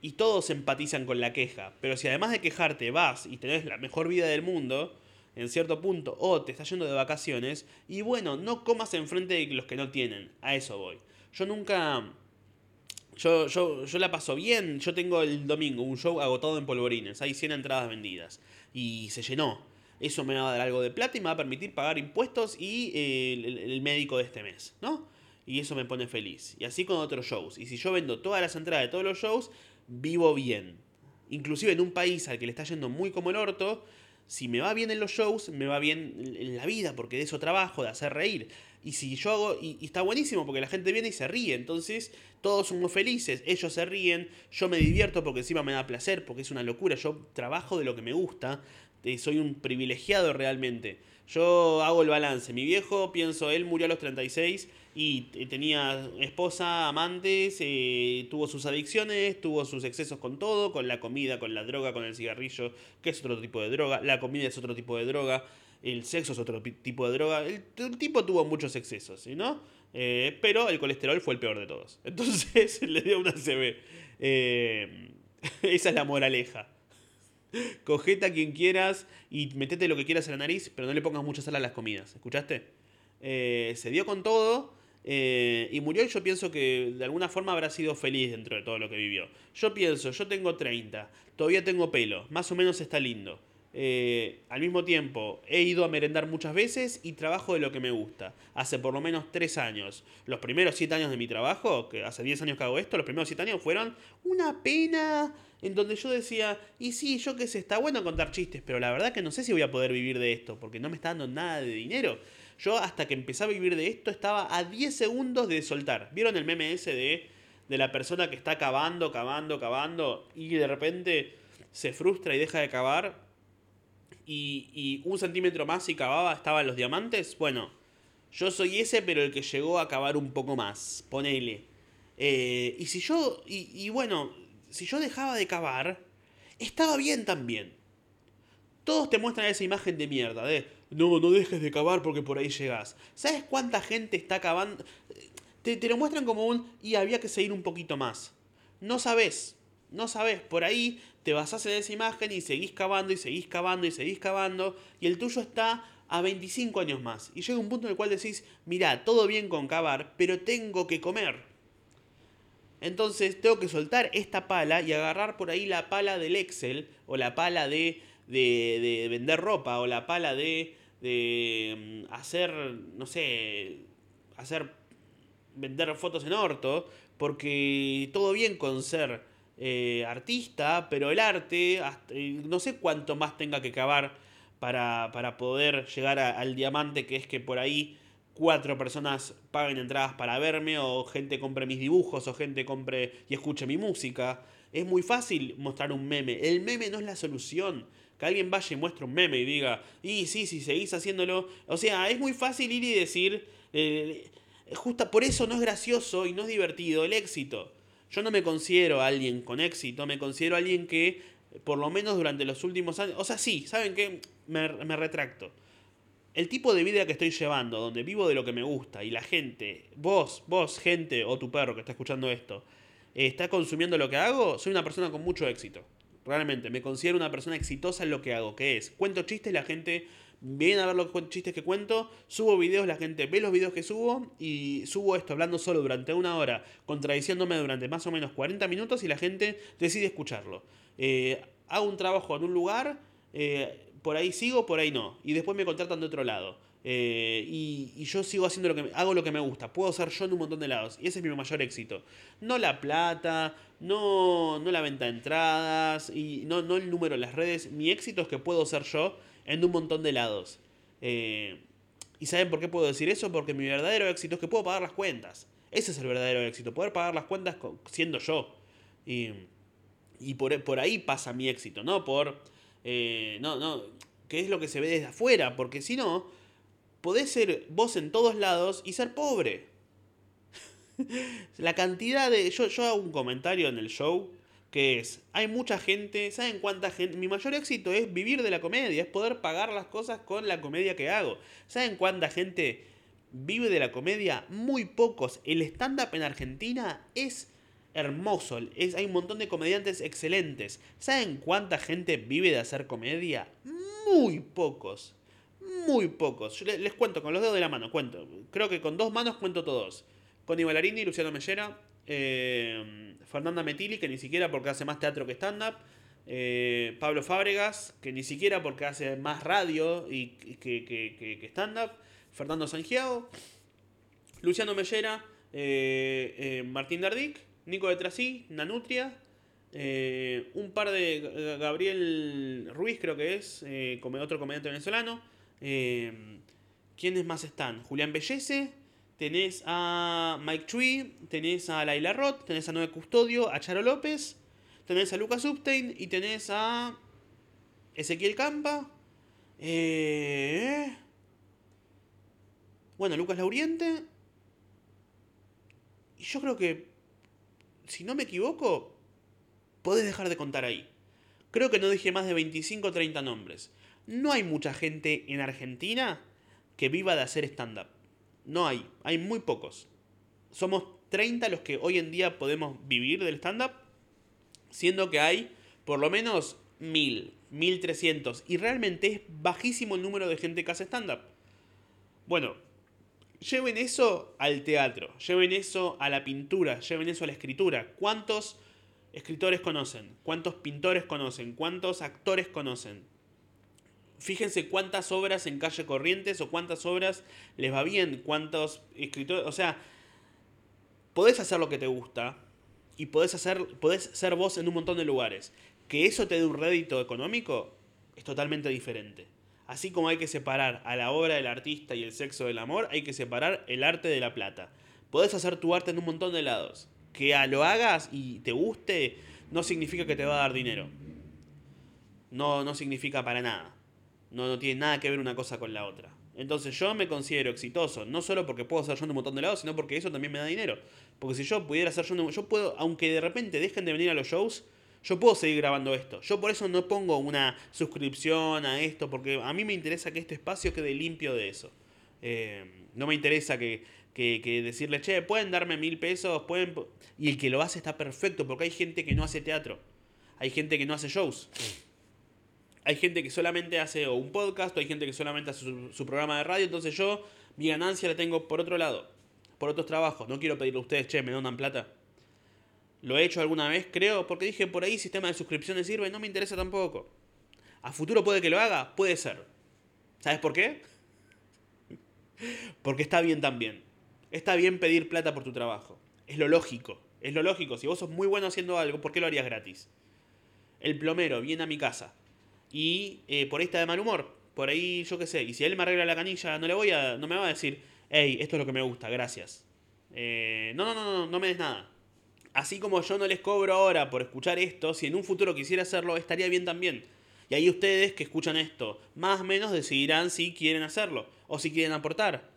Y todos empatizan con la queja. Pero si además de quejarte vas y tenés la mejor vida del mundo, en cierto punto, o te estás yendo de vacaciones, y bueno, no comas enfrente de los que no tienen. A eso voy. Yo nunca yo, yo, yo la paso bien. Yo tengo el domingo un show agotado en polvorines. Hay 100 entradas vendidas. Y se llenó. Eso me va a dar algo de plata y me va a permitir pagar impuestos y eh, el, médico de este mes, ¿no? Y eso me pone feliz. Y así con otros shows. Y si yo vendo todas las entradas de todos los shows, vivo bien. Inclusive en un país al que le está yendo muy como el orto, Si me va bien en los shows, me va bien en la vida, porque de eso trabajo, de hacer reír. Y si yo hago, y, está buenísimo porque la gente viene y se ríe, entonces todos somos felices, ellos se ríen, yo me divierto porque encima me da placer, porque es una locura, yo trabajo de lo que me gusta, eh, soy un privilegiado realmente. Yo hago el balance, mi viejo, pienso, él murió a los 36 y tenía esposa, amantes, eh, tuvo sus adicciones, tuvo sus excesos con todo, con la comida, con la droga, con el cigarrillo, que es otro tipo de droga, la comida es otro tipo de droga, el sexo es otro tipo de droga, el, tipo tuvo muchos excesos, ¿no? Eh, pero el colesterol fue el peor de todos. Entonces le dio una CB. Eh, esa es la moraleja. Cogete a quien quieras y metete lo que quieras en la nariz, pero no le pongas mucha sal a las comidas. ¿Escuchaste? se dio con todo eh, y murió y yo pienso que de alguna forma habrá sido feliz dentro de todo lo que vivió. Yo pienso, yo tengo 30, todavía tengo pelo, más o menos está lindo. Eh, al mismo tiempo, he ido a merendar muchas veces y trabajo de lo que me gusta. Hace por lo menos 3 años. Los primeros 7 años de mi trabajo, que hace 10 años que hago esto, los primeros 7 años fueron una pena en donde yo decía, y sí, yo qué sé, está bueno contar chistes, pero la verdad que no sé si voy a poder vivir de esto, porque no me está dando nada de dinero. Yo hasta que empecé a vivir de esto estaba a 10 segundos de soltar. ¿Vieron el meme ese de, de la persona que está cavando, cavando, cavando y de repente se frustra y deja de cavar? Y, y un centímetro más y cavaba estaban los diamantes. Bueno, yo soy ese, pero el que llegó a cavar un poco más. Ponele. Eh, y si yo. Y, bueno, si yo dejaba de cavar, estaba bien también. Todos te muestran esa imagen de mierda, de no, no dejes de cavar porque por ahí llegas. ¿Sabes cuánta gente está cavando? Te, te, lo muestran como un y había que seguir un poquito más. No sabes, no sabes, por ahí te basás en esa imagen y seguís cavando y seguís cavando y seguís cavando y el tuyo está a 25 años más. Y llega un punto en el cual decís, mira, todo bien con cavar, pero tengo que comer. Entonces tengo que soltar esta pala y agarrar por ahí la pala del Excel o la pala de, de, de vender ropa o la pala de de mm, hacer, no sé, hacer, vender fotos en orto, porque todo bien con ser eh, artista, pero el arte, no sé cuánto más tenga que cavar para, para poder llegar al diamante, que es que por ahí cuatro personas paguen entradas para verme, o gente compre mis dibujos, o gente compre y escuche mi música. Es muy fácil mostrar un meme. El meme no es la solución que alguien vaya y muestre un meme y diga, y sí, si seguís haciéndolo. O sea, es muy fácil ir y decir, eh, justo por eso no es gracioso y no es divertido el éxito. Yo no me considero alguien con éxito, me considero alguien que, por lo menos durante los últimos años, o sea, sí, ¿saben qué? Me, me retracto. El tipo de vida que estoy llevando, donde vivo de lo que me gusta y la gente, vos, vos, gente o tu perro que está escuchando esto, está consumiendo lo que hago, soy una persona con mucho éxito. Realmente, me considero una persona exitosa en lo que hago, que es, cuento chistes, la gente viene a ver los chistes que cuento, subo videos, la gente ve los videos que subo y subo esto hablando solo durante una hora, contradiciéndome durante más o menos 40 minutos y la gente decide escucharlo. Eh, hago un trabajo en un lugar, eh, por ahí sigo, por ahí no, y después me contratan de otro lado. Eh, y, yo sigo haciendo lo que hago lo que me gusta. Puedo ser yo en un montón de lados. Y ese es mi mayor éxito. No la plata, no, no la venta de entradas, y no, no el número en las redes. Mi éxito es que puedo ser yo en un montón de lados. Eh, ¿Y saben por qué puedo decir eso? Porque mi verdadero éxito es que puedo pagar las cuentas. Ese es el verdadero éxito, poder pagar las cuentas siendo yo. Y, y por, por, ahí pasa mi éxito, ¿no? Por... Eh, no, no, que es lo que se ve desde afuera, porque si no, podés ser vos en todos lados y ser pobre. La cantidad de... Yo, yo hago un comentario en el show que es, hay mucha gente, ¿saben cuánta gente? Mi mayor éxito es vivir de la comedia, es poder pagar las cosas con la comedia que hago. ¿Saben cuánta gente vive de la comedia? Muy pocos. El stand-up en Argentina es hermoso, es, hay un montón de comediantes excelentes. ¿Saben cuánta gente vive de hacer comedia? Muy pocos muy pocos. Les, cuento con los dedos de la mano, cuento. Creo que con dos manos cuento todos. Connie Ballarini, Luciano Mellera, eh, Fernanda Metili, que ni siquiera porque hace más teatro que stand-up. Eh, Pablo Fábregas, que ni siquiera porque hace más radio y, que, que, stand-up. Fernando Sangiao, Luciano Mellera, eh, Martín Dardic, Nico de Trasí, Nanutria, eh, un par de. Gabriel Ruiz, creo que es, eh, otro comediante venezolano. Eh, ¿Quiénes más están? Julián Bellese, tenés a Mike Tree, tenés a Laila Roth, tenés a Noé Custodio, a Charo López, tenés a Lucas Upstein y tenés a Ezequiel Campa. bueno, Lucas Lauriente. Y yo creo que, si no me equivoco, podés dejar de contar ahí. Creo que no dije más de 25 o 30 nombres. No hay mucha gente en Argentina que viva de hacer stand-up. No hay, hay muy pocos. Somos 30 los que hoy en día podemos vivir del stand-up, siendo que hay por lo menos 1000, 1300. Y realmente es bajísimo el número de gente que hace stand-up. Bueno, lleven eso al teatro, lleven eso a la pintura, lleven eso a la escritura. ¿Cuántos escritores conocen? ¿Cuántos pintores conocen? ¿Cuántos actores conocen? Fíjense cuántas obras en calle Corrientes o cuántas obras les va bien, cuántos escritores, o sea, podés hacer lo que te gusta y podés, hacer, podés ser vos en un montón de lugares. Que eso te dé un rédito económico es totalmente diferente. Así como hay que separar a la obra del artista y el sexo del amor, hay que separar el arte de la plata. Podés hacer tu arte en un montón de lados que a lo hagas y te guste, no significa que te va a dar dinero. No, no significa para nada. No, no tiene nada que ver una cosa con la otra. Entonces yo me considero exitoso, no solo porque puedo hacer yo en un montón de lados, sino porque eso también me da dinero. Porque si yo pudiera hacer yo, yo puedo, aunque de repente dejen de venir a los shows, yo puedo seguir grabando esto. Yo por eso no pongo una suscripción a esto, porque a mí me interesa que este espacio quede limpio de eso. Eh, no me interesa que, que, decirle, che, pueden darme mil pesos, pueden... Y el que lo hace está perfecto, porque hay gente que no hace teatro, hay gente que no hace shows. Hay gente que solamente hace un podcast, hay gente que solamente hace su, programa de radio, entonces yo mi ganancia la tengo por otro lado, por otros trabajos. No quiero pedirle a ustedes, che, me donan plata. Lo he hecho alguna vez, creo, porque dije por ahí sistema de suscripciones sirve, no me interesa tampoco. A futuro puede que lo haga, puede ser. ¿Sabes por qué? Porque está bien también. Está bien pedir plata por tu trabajo. Es lo lógico. Es lo lógico. Si vos sos muy bueno haciendo algo, ¿por qué lo harías gratis? El plomero viene a mi casa y eh, por ahí está de mal humor. Por ahí, yo qué sé. Y si él me arregla la canilla, no le voy a. No me va a decir, hey, esto es lo que me gusta, gracias. Eh, no, no, no, no, no me des nada. Así como yo no les cobro ahora por escuchar esto, si en un futuro quisiera hacerlo, estaría bien también. Y ahí ustedes que escuchan esto, más o menos decidirán si quieren hacerlo o si quieren aportar.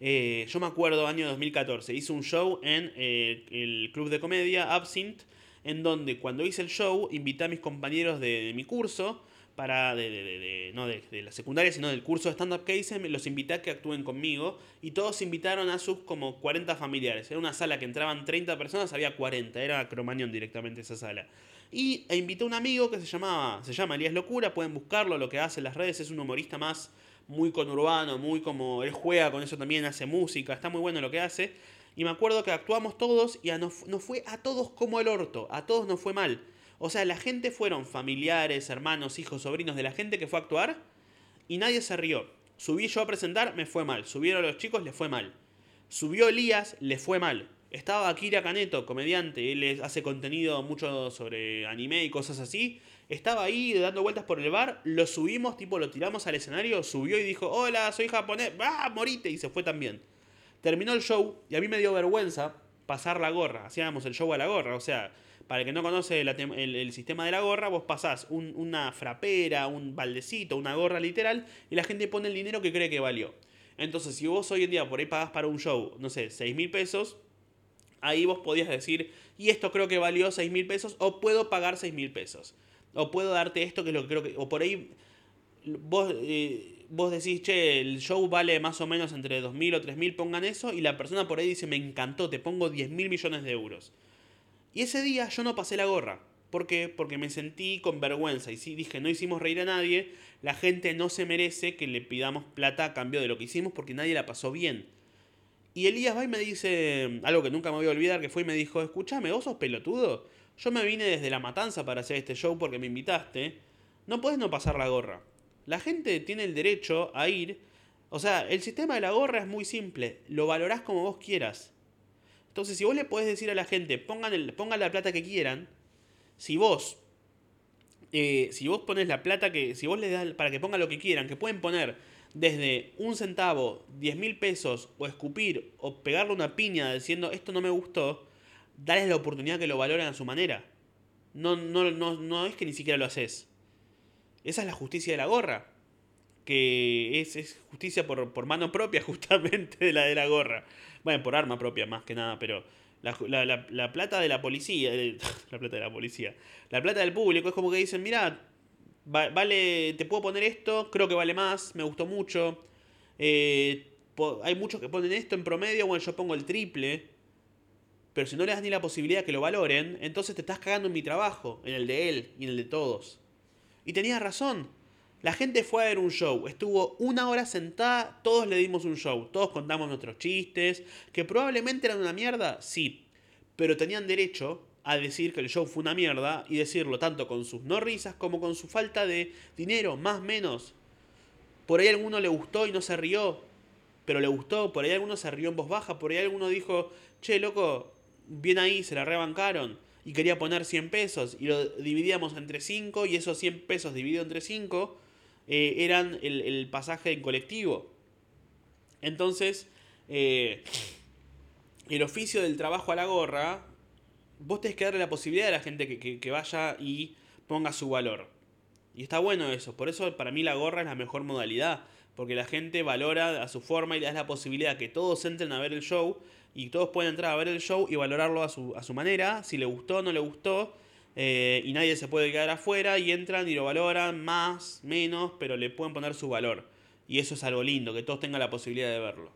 Eh, yo me acuerdo, año 2014, hice un show en eh, el club de comedia Absinthe, en donde cuando hice el show invité a mis compañeros de, mi curso, para de, no de, la secundaria, sino del curso de stand-up que hice, los invité a que actúen conmigo y todos invitaron a sus como 40 familiares. Era una sala que entraban 30 personas, había 40, era Cromañón directamente esa sala. Y e invité a un amigo que se llamaba, se llama Elías Locura, pueden buscarlo, lo que hace en las redes, es un humorista más muy conurbano, muy como él juega con eso también, hace música, está muy bueno lo que hace. Y me acuerdo que actuamos todos y nos, fue a todos como el orto, a todos nos fue mal. O sea, la gente fueron familiares, hermanos, hijos, sobrinos de la gente que fue a actuar y nadie se rió. Subí yo a presentar, me fue mal. Subieron los chicos, le fue mal. Subió Elías, le fue mal. Estaba Akira Caneto, comediante, él hace contenido mucho sobre anime y cosas así. Estaba ahí dando vueltas por el bar, lo subimos, tipo lo tiramos al escenario, subió y dijo, hola, soy japonés, ¡ah, morite! Y se fue también. Terminó el show y a mí me dio vergüenza pasar la gorra. Hacíamos el show a la gorra, o sea, para el que no conoce el, sistema de la gorra, vos pasás una frapera, un baldecito, una gorra literal, y la gente pone el dinero que cree que valió. Entonces, si vos hoy en día por ahí pagás para un show, no sé, 6 mil pesos, ahí vos podías decir, y esto creo que valió 6 mil pesos, o puedo pagar 6 mil pesos. O puedo darte esto que es lo que creo que... O por ahí vos, eh, vos decís, che, el show vale más o menos entre 2.000 o 3.000, pongan eso. Y la persona por ahí dice, me encantó, te pongo 10.000 millones de euros. Y ese día yo no pasé la gorra. ¿Por qué? Porque me sentí con vergüenza. Y dije, no hicimos reír a nadie, la gente no se merece que le pidamos plata a cambio de lo que hicimos porque nadie la pasó bien. Y Elías va y me dice algo que nunca me voy a olvidar, que fue y me dijo, escúchame, vos sos pelotudo. Yo me vine desde La Matanza para hacer este show porque me invitaste. No puedes no pasar la gorra. La gente tiene el derecho a ir. O sea, el sistema de la gorra es muy simple. Lo valorás como vos quieras. Entonces, si vos le podés decir a la gente, pongan, el, pongan la plata que quieran, Si vos, eh, si vos pones la plata que, si vos le das para que ponga lo que quieran, que pueden poner desde un centavo, 10 mil pesos, o escupir, o pegarle una piña diciendo esto no me gustó, dale la oportunidad que lo valoren a su manera. No, no, no, no es que ni siquiera lo haces. Esa es la justicia de la gorra. Que es, justicia por, por, mano propia, justamente, de la de la gorra. Bueno, por arma propia, más que nada, pero la, plata de la policía, la plata de la policía, la plata del público es como que dicen, mira, vale, te puedo poner esto, creo que vale más, me gustó mucho. Eh, hay muchos que ponen esto en promedio, bueno, yo pongo el triple. Pero si no le das ni la posibilidad que lo valoren, entonces te estás cagando en mi trabajo, en el de él y en el de todos. Y tenía razón. La gente fue a ver un show, estuvo una hora sentada, todos le dimos un show, todos contamos nuestros chistes, que probablemente eran una mierda, sí, pero tenían derecho a decir que el show fue una mierda y decirlo tanto con sus no risas como con su falta de dinero, más menos. Por ahí alguno le gustó y no se rió, pero le gustó, por ahí alguno se rió en voz baja, por ahí alguno dijo, che, loco, bien ahí, se la rebancaron y quería poner 100 pesos y lo dividíamos entre 5 y esos 100 pesos dividido entre 5 eh, eran el, pasaje en colectivo. Entonces, eh, el oficio del trabajo a la gorra, vos tenés que darle la posibilidad a la gente que, vaya y ponga su valor. Y está bueno eso, por eso para mí la gorra es la mejor modalidad, porque la gente valora a su forma y le das la posibilidad que todos entren a ver el show y todos pueden entrar a ver el show y valorarlo a su, a su manera, si le gustó o no le gustó, eh, y nadie se puede quedar afuera y entran y lo valoran más, menos, pero le pueden poner su valor. Y eso es algo lindo, que todos tengan la posibilidad de verlo.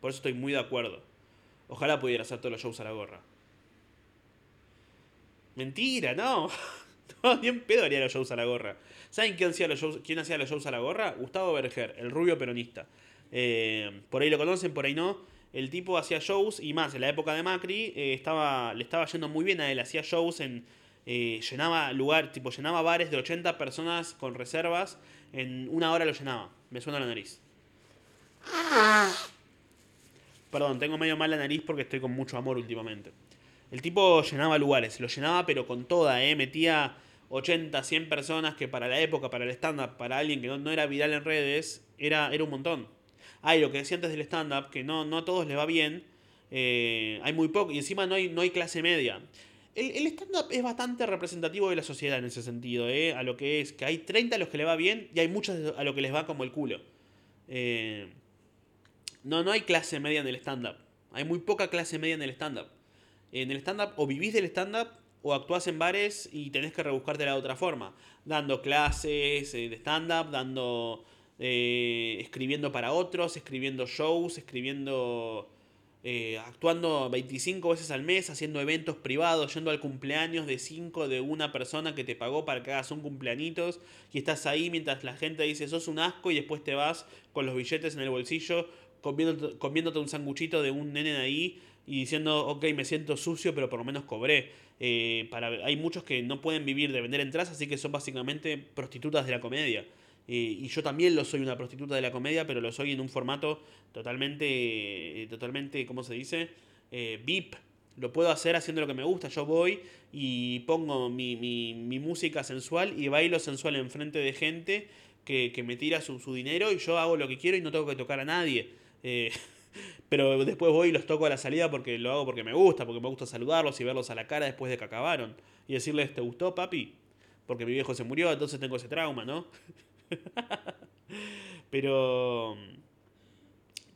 Por eso estoy muy de acuerdo. Ojalá pudiera hacer todos los shows a la gorra. Mentira, no. no, ni en pedo haría los shows a la gorra. ¿Saben quién hacía los shows, quién hacía los shows a la gorra? Gustavo Berger, el rubio peronista. Eh, por ahí lo conocen, por ahí no. El tipo hacía shows y más, en la época de Macri eh, estaba, le estaba yendo muy bien a él. Hacía shows en, eh, llenaba lugar, tipo llenaba bares de 80 personas con reservas, en una hora lo llenaba. Me suena la nariz. Perdón, tengo medio mal la nariz porque estoy con mucho amor últimamente. El tipo llenaba lugares, lo llenaba pero con toda, ¿eh? Metía 80, 100 personas que para la época, para el stand-up, para alguien que no, era viral en redes, era, era un montón. Ah, lo que decía antes del stand-up, que no, no a todos les va bien, eh, hay muy poco, y encima no hay, no hay clase media. El, stand-up es bastante representativo de la sociedad en ese sentido, ¿eh? A lo que es que hay 30 a los que le va bien y hay muchos a lo que les va como el culo. Eh, no, no hay clase media en el stand-up. Hay muy poca clase media en el stand-up. En el stand-up o vivís del stand-up o actuás en bares y tenés que rebuscarte de otra forma. Dando clases eh, de stand-up, dando... Eh, escribiendo para otros, escribiendo shows, escribiendo eh, actuando 25 veces al mes, haciendo eventos privados, yendo al cumpleaños de 5 de una persona que te pagó para que hagas un y estás ahí mientras la gente dice sos un asco y después te vas con los billetes en el bolsillo comiéndote, comiéndote un sanguchito de un nene de ahí y diciendo, ok, me siento sucio, pero por lo menos cobré. Eh, para, hay muchos que no pueden vivir de vender entradas, así que son básicamente prostitutas de la comedia. Eh, y yo también lo soy una prostituta de la comedia, pero lo soy en un formato totalmente, eh, totalmente, ¿cómo se dice? Eh, VIP. Lo puedo hacer haciendo lo que me gusta. Yo voy y pongo mi, música sensual y bailo sensual enfrente de gente que, me tira su, dinero y yo hago lo que quiero y no tengo que tocar a nadie. pero después voy y los toco a la salida porque lo hago porque me gusta, porque me gusta saludarlos y verlos a la cara después de que acabaron. Y decirles, ¿te gustó, papi? Porque mi viejo se murió, entonces tengo ese trauma, ¿no? pero.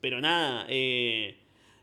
Pero nada. Eh,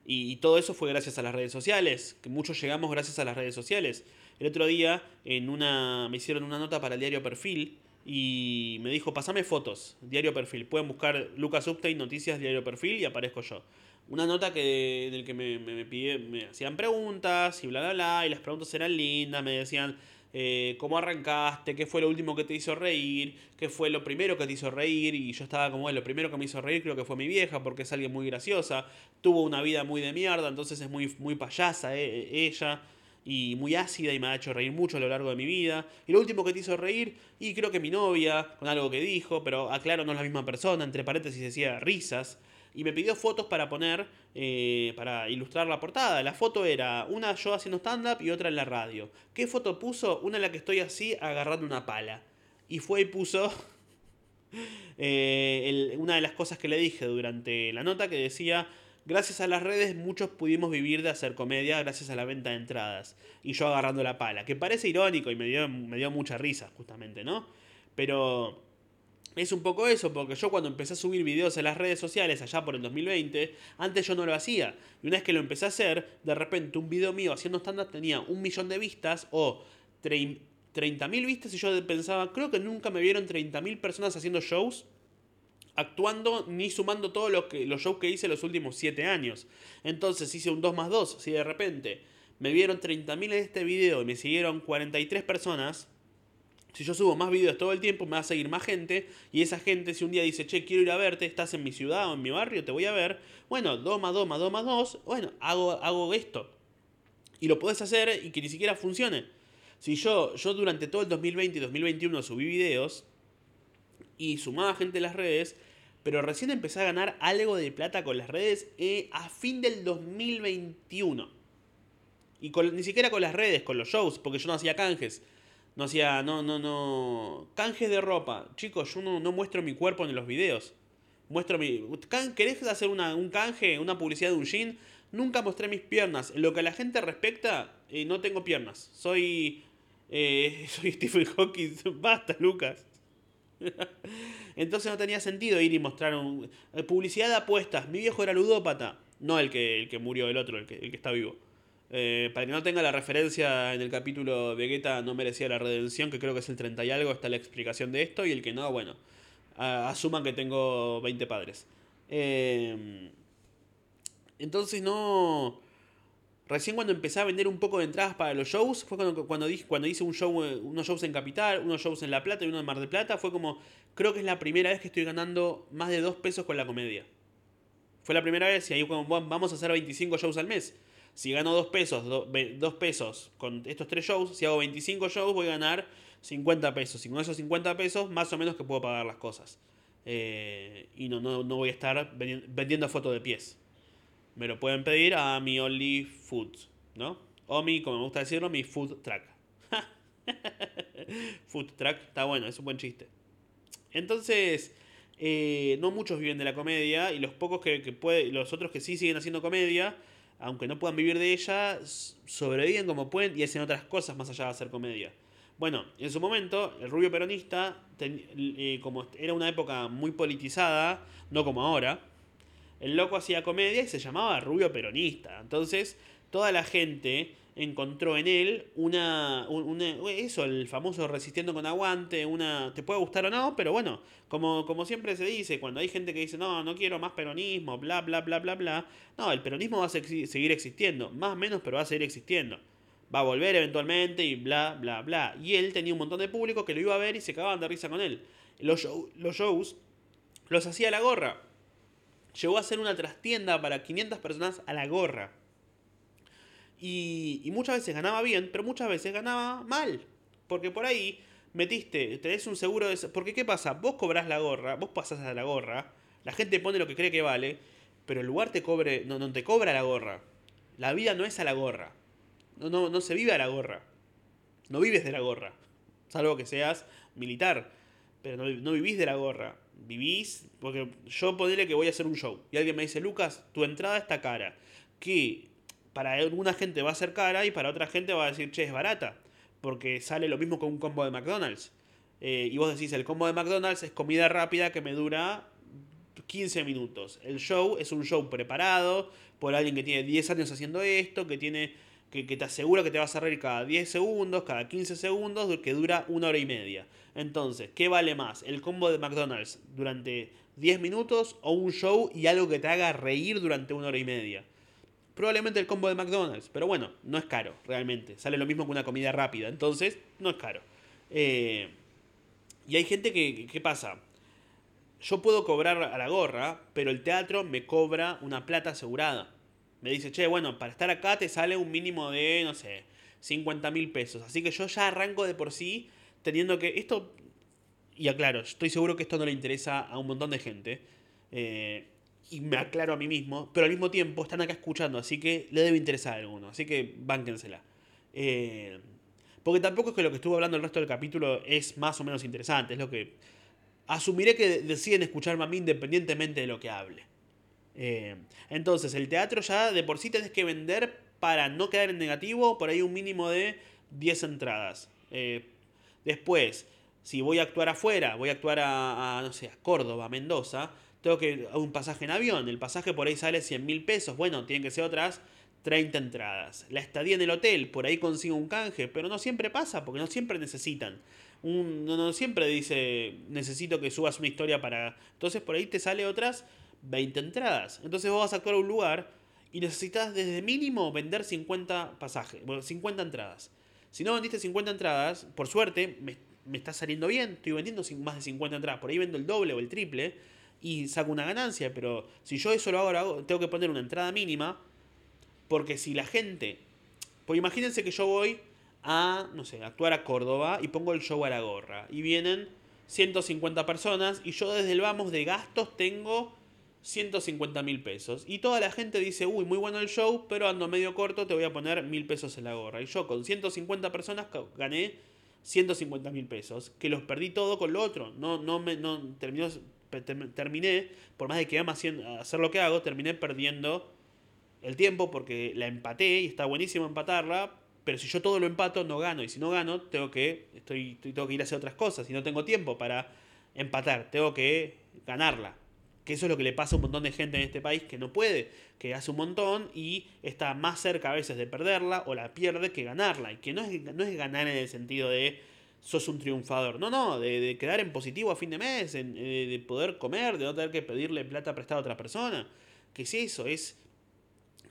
y, todo eso fue gracias a las redes sociales. Que muchos llegamos gracias a las redes sociales. El otro día en una, me hicieron una nota para el diario Perfil y me dijo, pasame fotos, diario Perfil. Pueden buscar Lucas Uptime, noticias, diario Perfil y aparezco yo. Una nota que, en el que me, me, me hacían preguntas y bla, bla, bla. Y las preguntas eran lindas, me decían, eh, cómo arrancaste, qué fue lo último que te hizo reír, qué fue lo primero que te hizo reír, y yo estaba como, lo primero que me hizo reír creo que fue mi vieja, porque es alguien muy graciosa, tuvo una vida muy de mierda, entonces es muy, muy payasa eh, ella, y muy ácida y me ha hecho reír mucho a lo largo de mi vida. Y lo último que te hizo reír, y creo que mi novia, con algo que dijo, pero aclaro, no es la misma persona, entre paréntesis decía risas. Y me pidió fotos para poner, eh, para ilustrar la portada. La foto era una yo haciendo stand-up y otra en la radio. ¿Qué foto puso? Una en la que estoy así agarrando una pala. Y fue y puso eh, una de las cosas que le dije durante la nota que decía, gracias a las redes muchos pudimos vivir de hacer comedia gracias a la venta de entradas. Y yo agarrando la pala, que parece irónico y me dio, me dio mucha risa justamente, ¿no? Pero es un poco eso, porque yo cuando empecé a subir videos en las redes sociales allá por el 2020, antes yo no lo hacía. Y una vez que lo empecé a hacer, de repente un video mío haciendo stand-up tenía un millón de vistas o 30.000 vistas y yo pensaba, creo que nunca me vieron 30.000 personas haciendo shows, actuando, ni sumando todos los, que, los shows que hice los últimos 7 años. Entonces hice un 2 más 2, si de repente me vieron 30.000 en este video y me siguieron 43 personas, si yo subo más videos todo el tiempo, me va a seguir más gente. Y esa gente, si un día dice, che, quiero ir a verte, estás en mi ciudad o en mi barrio, te voy a ver. Bueno, 2 más 2 más 2 más 2. Bueno, hago, hago esto. Y lo puedes hacer y que ni siquiera funcione. Si yo, yo durante todo el 2020 y 2021 subí videos y sumaba gente en las redes, pero recién empecé a ganar algo de plata con las redes eh, a fin del 2021. Y ni siquiera con las redes, con los shows, porque yo no hacía canjes. No hacía, no, no, no. Canjes de ropa. Chicos, yo no, muestro mi cuerpo en los videos. Muestro mi. ¿Querés hacer una, un canje, una publicidad de un jean? Nunca mostré mis piernas. En lo que a la gente respecta, eh, no tengo piernas. Soy eh, soy Stephen Hawking, basta, Lucas. Entonces no tenía sentido ir y mostrar un, eh, publicidad de apuestas. Mi viejo era ludópata, no el que, el que murió, el otro, el que, el que está vivo. Eh, para que no tenga la referencia en el capítulo Vegeta no merecía la redención, que creo que es el 30 y algo, está la explicación de esto. Y el que no, bueno, asuman que tengo 20 padres. entonces no Recién cuando empecé a vender un poco de entradas para los shows, fue cuando, cuando, cuando hice un show, eh, unos shows en Capital, unos shows en La Plata y uno en Mar del Plata. Fue como, creo que es la primera vez que estoy ganando más de dos pesos con la comedia. Fue la primera vez y ahí vamos a hacer 25 shows al mes. Si gano dos pesos, dos pesos con estos tres shows, si hago 25 shows voy a ganar 50 pesos. Y con esos 50 pesos más o menos que puedo pagar las cosas. Eh, y no, no, no voy a estar vendiendo fotos de pies me lo pueden pedir a mi Only Food, ¿no? O mi, como me gusta decirlo, mi Food Track. food Track, está bueno, es un buen chiste. Entonces, eh, no muchos viven de la comedia y los pocos que, que los otros que sí siguen haciendo comedia, aunque no puedan vivir de ella, sobreviven como pueden y hacen otras cosas más allá de hacer comedia. Bueno, en su momento, el rubio peronista, eh, como era una época muy politizada, no como ahora, el loco hacía comedia y se llamaba Rubio Peronista. Entonces, toda la gente encontró en él una, eso, el famoso resistiendo con aguante, una, te puede gustar o no, pero bueno, como, como siempre se dice, cuando hay gente que dice, no, no quiero más peronismo, bla, bla, bla, bla, bla, no, el peronismo va a seguir existiendo, más o menos, pero va a seguir existiendo. Va a volver eventualmente y bla, bla, bla. Y él tenía un montón de público que lo iba a ver y se cagaban de risa con él. Los, los shows los hacía la gorra llegó a ser una trastienda para 500 personas a la gorra. Y, muchas veces ganaba bien, pero muchas veces ganaba mal. Porque por ahí metiste, tenés un seguro de... Porque ¿qué pasa? Vos cobrás la gorra, vos pasás a la gorra, la gente pone lo que cree que vale, pero el lugar te cobre, no, no te cobra la gorra. La vida no es a la gorra. No, no, no se vive a la gorra. No vives de la gorra. Salvo que seas militar. Pero no, no vivís de la gorra vivís, porque yo ponerle que voy a hacer un show y alguien me dice, Lucas, tu entrada está cara, que para alguna gente va a ser cara y para otra gente va a decir, che, es barata, porque sale lo mismo con un combo de McDonald's. Eh, y vos decís, el combo de McDonald's es comida rápida que me dura 15 minutos. El show es un show preparado por alguien que tiene 10 años haciendo esto, que tiene que, te asegura que te vas a reír cada 10 segundos, cada 15 segundos, que dura una hora y media. Entonces, ¿qué vale más? ¿El combo de McDonald's durante 10 minutos o un show y algo que te haga reír durante una hora y media? Probablemente el combo de McDonald's, pero bueno, no es caro, realmente. Sale lo mismo que una comida rápida, entonces no es caro. Eh, y hay gente que, ¿qué pasa? Yo puedo cobrar a la gorra, pero el teatro me cobra una plata asegurada me dice, che, bueno, para estar acá te sale un mínimo de, no sé, 50 mil pesos. Así que yo ya arranco de por sí teniendo que... Esto, y aclaro, estoy seguro que esto no le interesa a un montón de gente. Eh, y me aclaro a mí mismo, pero al mismo tiempo están acá escuchando, así que le debe interesar a alguno, así que bánquensela. Eh, porque tampoco es que lo que estuve hablando el resto del capítulo es más o menos interesante, es lo que... Asumiré que deciden escucharme a mí independientemente de lo que hable. Eh, entonces, el teatro ya de por sí tenés que vender para no quedar en negativo por ahí un mínimo de 10 entradas. Eh, después, si voy a actuar afuera, voy a actuar a, no sé, a Córdoba, a Mendoza, tengo que a un pasaje en avión. El pasaje por ahí sale 100 mil pesos. Bueno, tienen que ser otras 30 entradas. La estadía en el hotel, por ahí consigo un canje, pero no siempre pasa, porque no siempre necesitan. Un, no, no siempre dice, necesito que subas una historia para... Entonces por ahí te sale otras 20 entradas. Entonces vos vas a actuar a un lugar y necesitas desde mínimo vender 50 pasajes, 50 entradas. Si no vendiste 50 entradas, por suerte, me, me está saliendo bien, estoy vendiendo más de 50 entradas, por ahí vendo el doble o el triple y saco una ganancia, pero si yo eso lo hago, tengo que poner una entrada mínima, porque si la gente, pues imagínense que yo voy a, no sé, actuar a Córdoba y pongo el show a la gorra, y vienen 150 personas, y yo desde el vamos de gastos tengo 150 mil pesos. Y toda la gente dice, uy, muy bueno el show, pero ando medio corto, te voy a poner mil pesos en la gorra. Y yo con 150 personas gané 150 mil pesos, que los perdí todo con lo otro. No, no me, no, terminó, terminé, por más de que ama hacer lo que hago, terminé perdiendo el tiempo porque la empaté y está buenísimo empatarla, pero si yo todo lo empato no gano y si no gano tengo que estoy, tengo que ir a hacer otras cosas y no tengo tiempo para empatar, tengo que ganarla. Que eso es lo que le pasa a un montón de gente en este país que no puede, que hace un montón y está más cerca a veces de perderla o la pierde que ganarla. Y que no es, no es ganar en el sentido de sos un triunfador. No, no, de, quedar en positivo a fin de mes, eh, de poder comer, de no tener que pedirle plata prestada a otra persona. ¿Qué es eso? Es,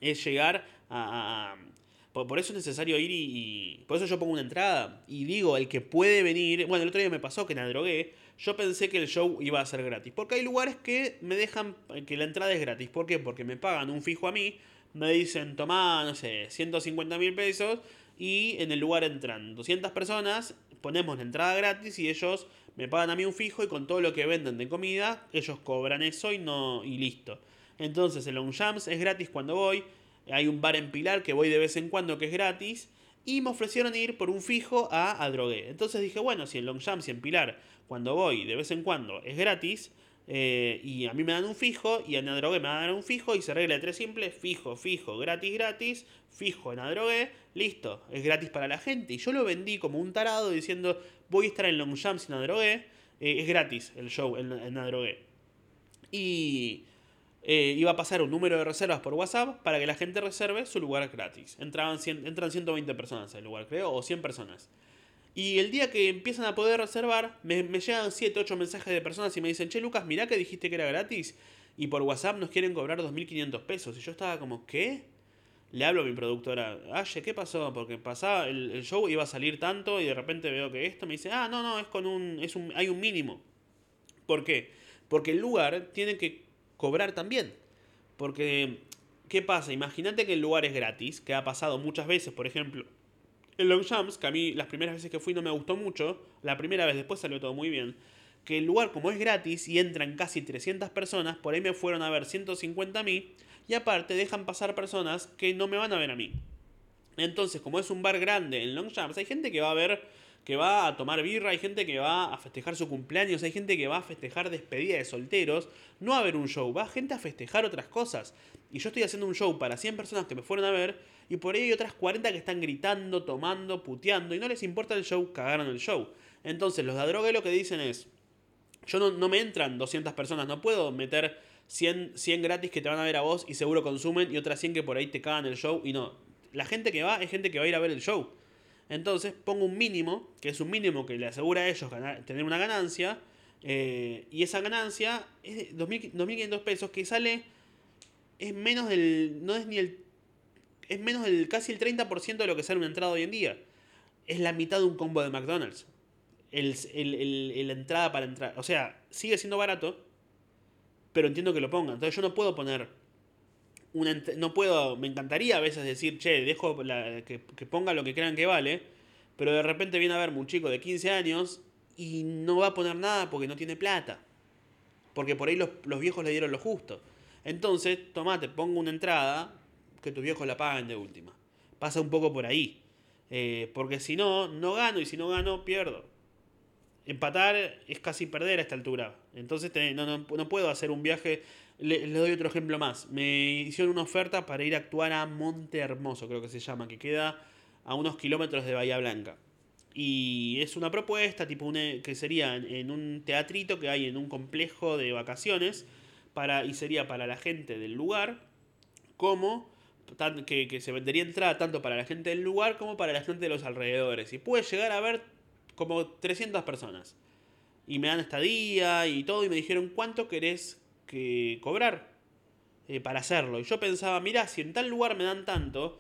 es llegar a, por, eso es necesario ir y, Por eso yo pongo una entrada. Y digo, el que puede venir... Bueno, el otro día me pasó que la drogué yo pensé que el show iba a ser gratis. Porque hay lugares que me dejan que la entrada es gratis. ¿Por qué? Porque me pagan un fijo a mí, me dicen, tomá, no sé, 150 mil pesos y en el lugar entran 200 personas, ponemos la entrada gratis y ellos me pagan a mí un fijo y con todo lo que venden de comida, ellos cobran eso y, no, y listo. Entonces el Long Jams es gratis cuando voy. Hay un bar en Pilar que voy de vez en cuando que es gratis. Y me ofrecieron ir por un fijo a Adrogué. Entonces dije, bueno, si en Long Jams y en Pilar cuando voy de vez en cuando es gratis, eh, y a mí me dan un fijo, y en Adrogué me dar un fijo, y se arregla de tres simples, fijo, fijo, gratis, gratis, fijo en Adrogué, listo, es gratis para la gente. Y yo lo vendí como un tarado diciendo, voy a estar en Long Jumps en Adrogué, eh, es gratis el show en, en Adrogué. Y eh, iba a pasar un número de reservas por WhatsApp para que la gente reserve su lugar gratis. Entraban entran 120 personas al lugar, creo, o 100 personas. Y el día que empiezan a poder reservar, me, llegan 7, 8 mensajes de personas y me dicen, che Lucas, mirá que dijiste que era gratis y por WhatsApp nos quieren cobrar 2.500 pesos. Y yo estaba como, ¿qué? Le hablo a mi productora, Aye, ¿qué pasó? Porque pasaba, el, show iba a salir tanto y de repente veo que esto me dice, ah, no, no, es con un, es un, hay un mínimo. ¿Por qué? Porque el lugar tiene que cobrar también. Porque, ¿qué pasa? Imagínate que el lugar es gratis, que ha pasado muchas veces, por ejemplo, el Long Jumps, que a mí las primeras veces que fui no me gustó mucho, la primera vez después salió todo muy bien, que el lugar como es gratis y entran casi 300 personas, por ahí me fueron a ver 150 a mí, y aparte dejan pasar personas que no me van a ver a mí. Entonces, como es un bar grande en Long Jumps, hay gente que va a ver, que va a tomar birra, hay gente que va a festejar su cumpleaños, hay gente que va a festejar despedida de solteros, no a ver un show, va gente a festejar otras cosas. Y yo estoy haciendo un show para 100 personas que me fueron a ver, y por ahí hay otras 40 que están gritando, tomando, puteando y no les importa el show, cagaron el show. Entonces los de droga lo que dicen es, yo no, no me entran 200 personas, no puedo meter 100, 100 gratis que te van a ver a vos y seguro consumen y otras 100 que por ahí te cagan el show y no. La gente que va es gente que va a ir a ver el show. Entonces pongo un mínimo, que es un mínimo que le asegura a ellos ganar, tener una ganancia. Eh, y esa ganancia es de 2.500 pesos que sale, es menos del, no es ni el es menos del casi el 30% de lo que sale una entrada hoy en día. Es la mitad de un combo de McDonald's. El, la entrada para entrar. O sea, sigue siendo barato, pero entiendo que lo pongan. Entonces yo no puedo poner. Una, no puedo. Me encantaría a veces decir, che, dejo que, ponga lo que crean que vale. Pero de repente viene a verme un chico de 15 años y no va a poner nada porque no tiene plata. Porque por ahí los, los viejos le dieron lo justo. Entonces, tomate, pongo una entrada que tus viejos la paguen de última. Pasa un poco por ahí. Eh, porque si no, no gano y si no gano, pierdo. Empatar es casi perder a esta altura. Entonces no, no, puedo hacer un viaje. Le, doy otro ejemplo más. Me hicieron una oferta para ir a actuar a Monte Hermoso, creo que se llama, que queda a unos kilómetros de Bahía Blanca. Y es una propuesta tipo que sería en un teatrito que hay en un complejo de vacaciones y sería para la gente del lugar como que, que, se vendería entrada tanto para la gente del lugar como para la gente de los alrededores. Y puede llegar a haber como 300 personas. Y me dan estadía y todo y me dijeron cuánto querés que cobrar eh, para hacerlo. Y yo pensaba, mirá, si en tal lugar me dan tanto,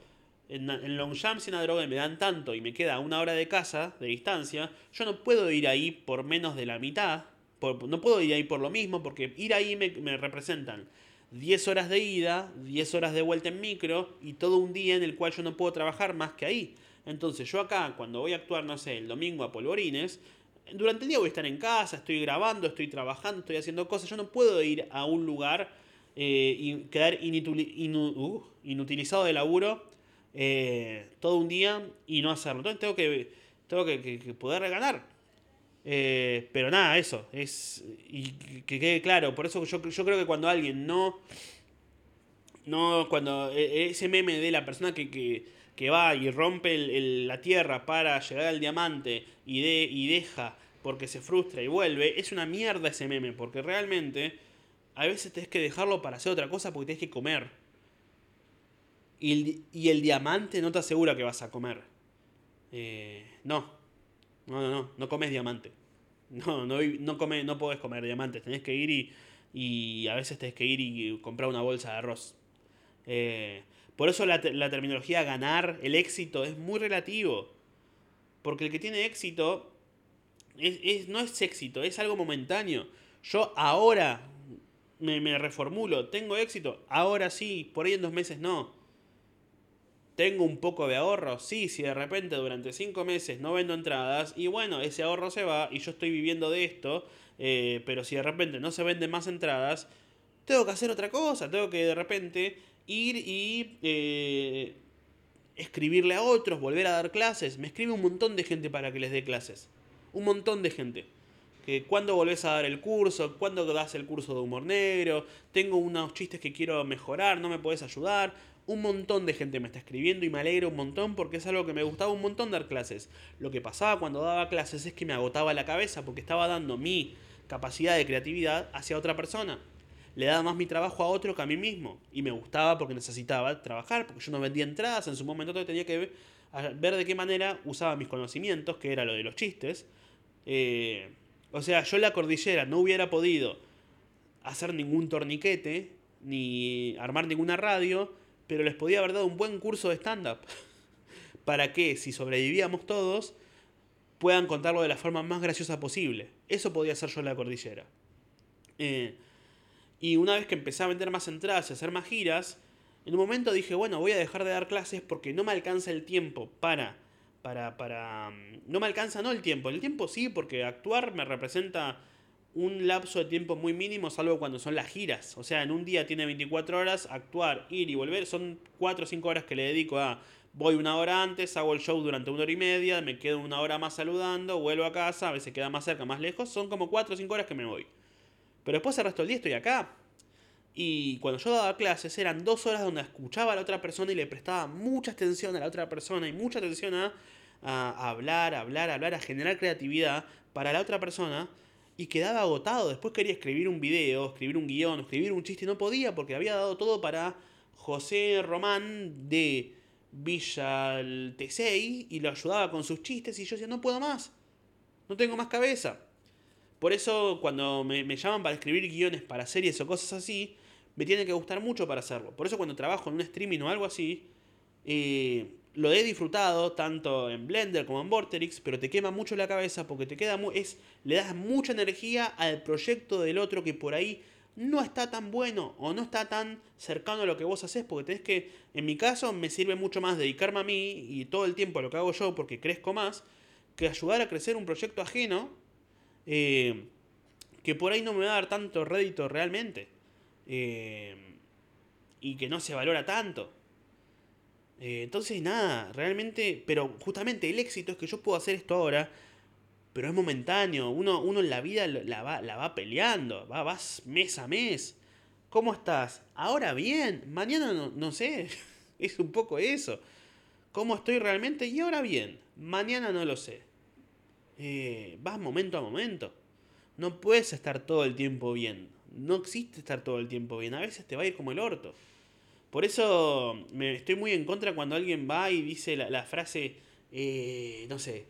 en, en Longchamp droga me dan tanto y me queda una hora de casa de distancia, yo no puedo ir ahí por menos de la mitad. No puedo ir ahí por lo mismo porque ir ahí me, representan 10 horas de ida, 10 horas de vuelta en micro y todo un día en el cual yo no puedo trabajar más que ahí. Entonces yo acá, cuando voy a actuar, no sé, el domingo a Polvorines, durante el día voy a estar en casa, estoy grabando, estoy trabajando, estoy haciendo cosas. Yo no puedo ir a un lugar eh, y quedar uh, inutilizado de laburo eh, todo un día y no hacerlo. Entonces tengo que, tengo que, poder ganar. Eh, pero nada, eso. Es, y que quede claro. Por eso yo, yo creo que cuando alguien no. No, cuando e, ese meme de la persona que, que, va y rompe la tierra para llegar al diamante y, de, y deja porque se frustra y vuelve, es una mierda ese meme. Porque realmente a veces tenés que dejarlo para hacer otra cosa porque tenés que comer. Y el, y el diamante no te asegura que vas a comer. Eh, no. No, no, no. No comes diamante. No, no, no, no podés comer diamantes. Tenés que ir y, y a veces tenés que ir y comprar una bolsa de arroz. Eh, por eso la, la, terminología ganar, el éxito, es muy relativo. Porque el que tiene éxito es, es, no es éxito, es algo momentáneo. Yo ahora me, me reformulo, tengo éxito, ahora sí, por ahí en dos meses no. Tengo un poco de ahorro, sí, si de repente durante cinco meses no vendo entradas, y bueno, ese ahorro se va y yo estoy viviendo de esto, eh, pero si de repente no se venden más entradas, tengo que hacer otra cosa, tengo que de repente ir y eh, escribirle a otros, volver a dar clases. Me escribe un montón de gente para que les dé clases. Un montón de gente. Que cuando volvés a dar el curso, cuando das el curso de humor negro, tengo unos chistes que quiero mejorar, no me puedes ayudar un montón de gente me está escribiendo y me alegro un montón porque es algo que me gustaba un montón dar clases. Lo que pasaba cuando daba clases es que me agotaba la cabeza porque estaba dando mi capacidad de creatividad hacia otra persona. Le daba más mi trabajo a otro que a mí mismo. Y me gustaba porque necesitaba trabajar, porque yo no vendía entradas. En su momento tenía que ver, de qué manera usaba mis conocimientos, que era lo de los chistes. Eh, o sea, yo en la cordillera no hubiera podido hacer ningún torniquete, ni armar ninguna radio, pero les podía haber dado un buen curso de stand-up. para que, si sobrevivíamos todos, puedan contarlo de la forma más graciosa posible. Eso podía hacer yo en la cordillera. Eh, y una vez que empecé a vender más entradas y hacer más giras, en un momento dije, bueno, voy a dejar de dar clases porque no me alcanza el tiempo para... Para, para... Mm, no me alcanza no el tiempo. El tiempo sí, porque actuar me representa un lapso de tiempo muy mínimo, salvo cuando son las giras. O sea, en un día tiene 24 horas, actuar, ir y volver, son 4 o 5 horas que le dedico a... Voy una hora antes, hago el show durante una hora y media, me quedo una hora más saludando, vuelvo a casa, a veces queda más cerca, más lejos, son como 4 o 5 horas que me voy. Pero después el resto del día estoy acá. Y cuando yo daba clases eran dos horas donde escuchaba a la otra persona y le prestaba mucha atención a la otra persona y mucha atención a, hablar, hablar, hablar, a generar creatividad para la otra persona y quedaba agotado. Después quería escribir un video, escribir un guion, escribir un chiste no podía porque había dado todo para José Román de Villa Tesey y lo ayudaba con sus chistes y yo decía, no puedo más, no tengo más cabeza. Por eso cuando me, llaman para escribir guiones para series o cosas así, me tiene que gustar mucho para hacerlo. Por eso cuando trabajo en un streaming o algo así, eh, lo he disfrutado tanto en Blender como en Vorterix, pero te quema mucho la cabeza porque te queda es le das mucha energía al proyecto del otro que por ahí no está tan bueno o no está tan cercano a lo que vos haces, porque tenés que, en mi caso, me sirve mucho más dedicarme a mí y todo el tiempo a lo que hago yo porque crezco más, que ayudar a crecer un proyecto ajeno eh, que por ahí no me va a dar tanto rédito realmente. Eh, y que no se valora tanto. Eh, entonces, nada, realmente, pero justamente el éxito es que yo puedo hacer esto ahora, pero es momentáneo. Uno, uno en la vida la va, la va peleando, va, vas mes a mes. ¿Cómo estás? Ahora bien, mañana no, no sé, es un poco eso. ¿Cómo estoy realmente? Y ahora bien, mañana no lo sé. Eh, vas momento a momento. No puedes estar todo el tiempo bien. No existe estar todo el tiempo bien. A veces te va a ir como el orto. Por eso me estoy muy en contra cuando alguien va y dice la, frase, eh, no sé,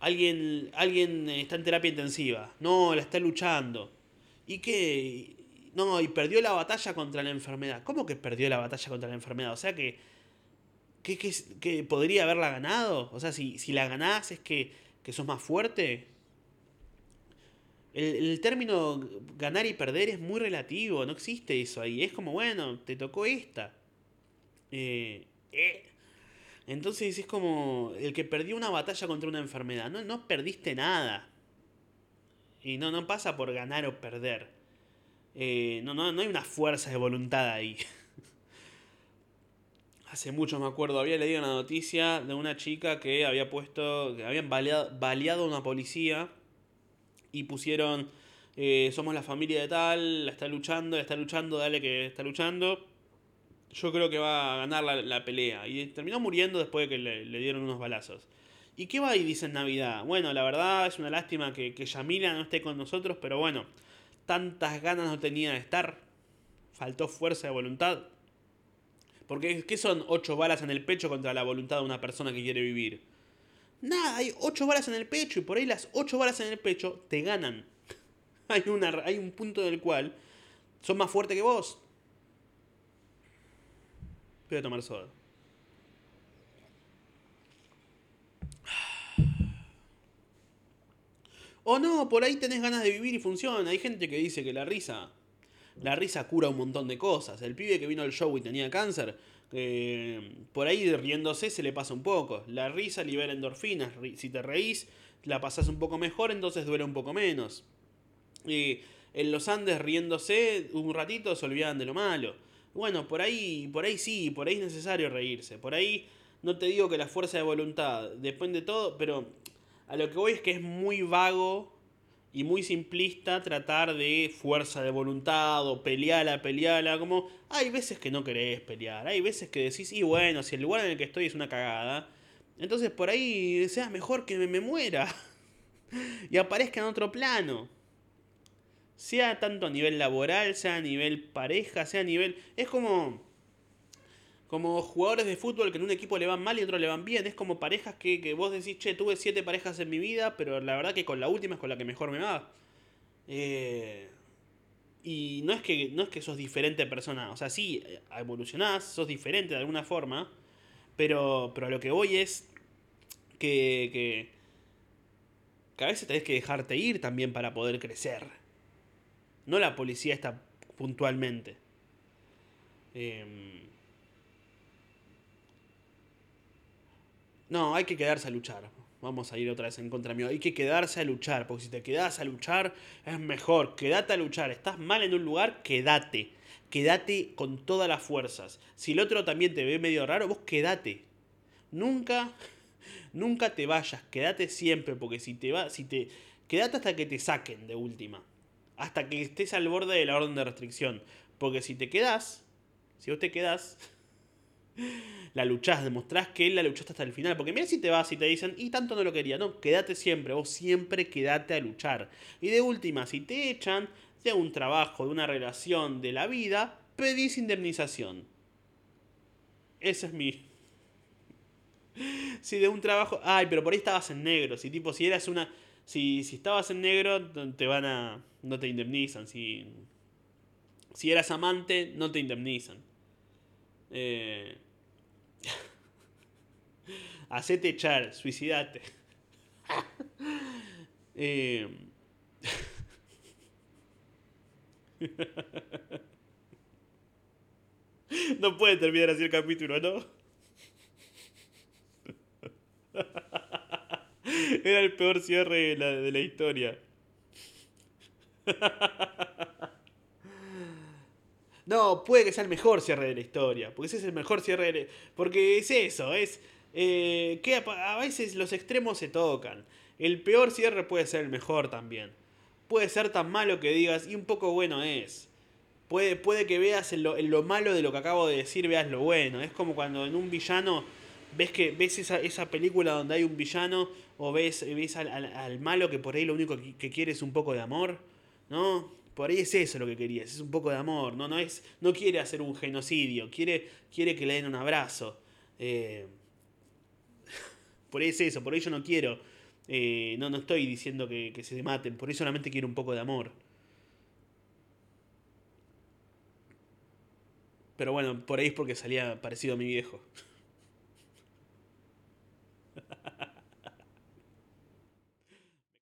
alguien, alguien está en terapia intensiva, no, la está luchando. ¿Y qué? No, y perdió la batalla contra la enfermedad. ¿Cómo que perdió la batalla contra la enfermedad? O sea que, que, que, podría haberla ganado. O sea, si, si la ganás es que, que sos más fuerte. El, término ganar y perder es muy relativo, no existe eso ahí. Es como, bueno, te tocó esta. Eh, eh. Entonces es como el que perdió una batalla contra una enfermedad. No, no perdiste nada. Y no, no pasa por ganar o perder. Eh, no, no, no hay una fuerza de voluntad ahí. Hace mucho me acuerdo, había leído una noticia de una chica que había puesto, que habían baleado, baleado a una policía y pusieron, eh, somos la familia de tal, la está luchando, la está luchando, dale que está luchando. Yo creo que va a ganar la, pelea. Y terminó muriendo después de que le, dieron unos balazos. ¿Y qué va y dice en Navidad? Bueno, la verdad es una lástima que, que Yamila no esté con nosotros, pero bueno, tantas ganas no tenía de estar. Faltó fuerza de voluntad. Porque, ¿qué son ocho balas en el pecho contra la voluntad de una persona que quiere vivir? Nada, hay ocho balas en el pecho y por ahí las ocho balas en el pecho te ganan. hay, una, hay un punto en el cual son más fuertes que vos. Voy a tomar soda. O no, por ahí tenés ganas de vivir y funciona. Hay gente que dice que la risa, la risa cura un montón de cosas. El pibe que vino al show y tenía cáncer, por ahí riéndose se le pasa un poco. La risa libera endorfinas. Si te reís, la pasás un poco mejor, entonces duele un poco menos. En los Andes riéndose un ratito se olvidan de lo malo. Bueno, por ahí, por ahí sí, por ahí es necesario reírse. Por ahí no te digo que la fuerza de voluntad depende de todo, pero a lo que voy es que es muy vago y muy simplista tratar de fuerza de voluntad o peleala, peleala, como hay veces que no querés pelear, hay veces que decís, y bueno, si el lugar en el que estoy es una cagada, entonces por ahí sea mejor que me, me muera y aparezca en otro plano. Sea tanto a nivel laboral, sea a nivel pareja, sea a nivel... Es como como jugadores de fútbol que en un equipo le van mal y otro le van bien. Es como parejas que, vos decís, che, tuve siete parejas en mi vida, pero la verdad que con la última es con la que mejor me va. Eh, y no es, que, no es que sos diferente persona. O sea, sí, evolucionás, sos diferente de alguna forma. Pero, pero a lo que voy es que, que, que a veces tenés que dejarte ir también para poder crecer. No la policía está puntualmente. Eh, No, hay que quedarse a luchar. Vamos a ir otra vez en contra mío. Hay que quedarse a luchar, porque si te quedas a luchar es mejor. Quédate a luchar. Estás mal en un lugar, quédate. Quédate con todas las fuerzas. Si el otro también te ve medio raro, vos quédate. Nunca, nunca te vayas. Quédate siempre, porque si te va, si te, quédate hasta que te saquen de última. Hasta que estés al borde de la orden de restricción. Porque si te quedas, si vos te quedas, la luchás, demostrás que la luchaste hasta el final. Porque mira si te vas y te dicen, y tanto no lo quería. No, quédate siempre, vos siempre quédate a luchar. Y de última, si te echan de un trabajo, de una relación, de la vida, pedís indemnización. Ese es mi. Si de un trabajo. Ay, pero por ahí estabas en negro. Si tipo, si eras una. Si, si estabas en negro, te van a. No te indemnizan. Si. Si eras amante, no te indemnizan. Eh, Hacete echar, suicidate. Eh, no puede terminar así el capítulo, ¿no? Era el peor cierre de la, de la historia. No, puede que sea el mejor cierre de la historia. Porque ese es el mejor cierre de Porque es eso, es... Eh, que a veces los extremos se tocan. El peor cierre puede ser el mejor también. Puede ser tan malo que digas, y un poco bueno es. Puede, puede que veas en lo, malo de lo que acabo de decir, veas lo bueno. Es como cuando en un villano ves que ves esa, esa película donde hay un villano o ves, ves al, malo que por ahí lo único que, quiere es un poco de amor, ¿no? Por ahí es eso lo que querías, es un poco de amor, no, no, es, no quiere hacer un genocidio, quiere, quiere que le den un abrazo. Eh, por ahí es eso, por ahí yo no quiero, eh, no, no estoy diciendo que, que se maten, por ahí solamente quiero un poco de amor. Pero bueno, por ahí es porque salía parecido a mi viejo.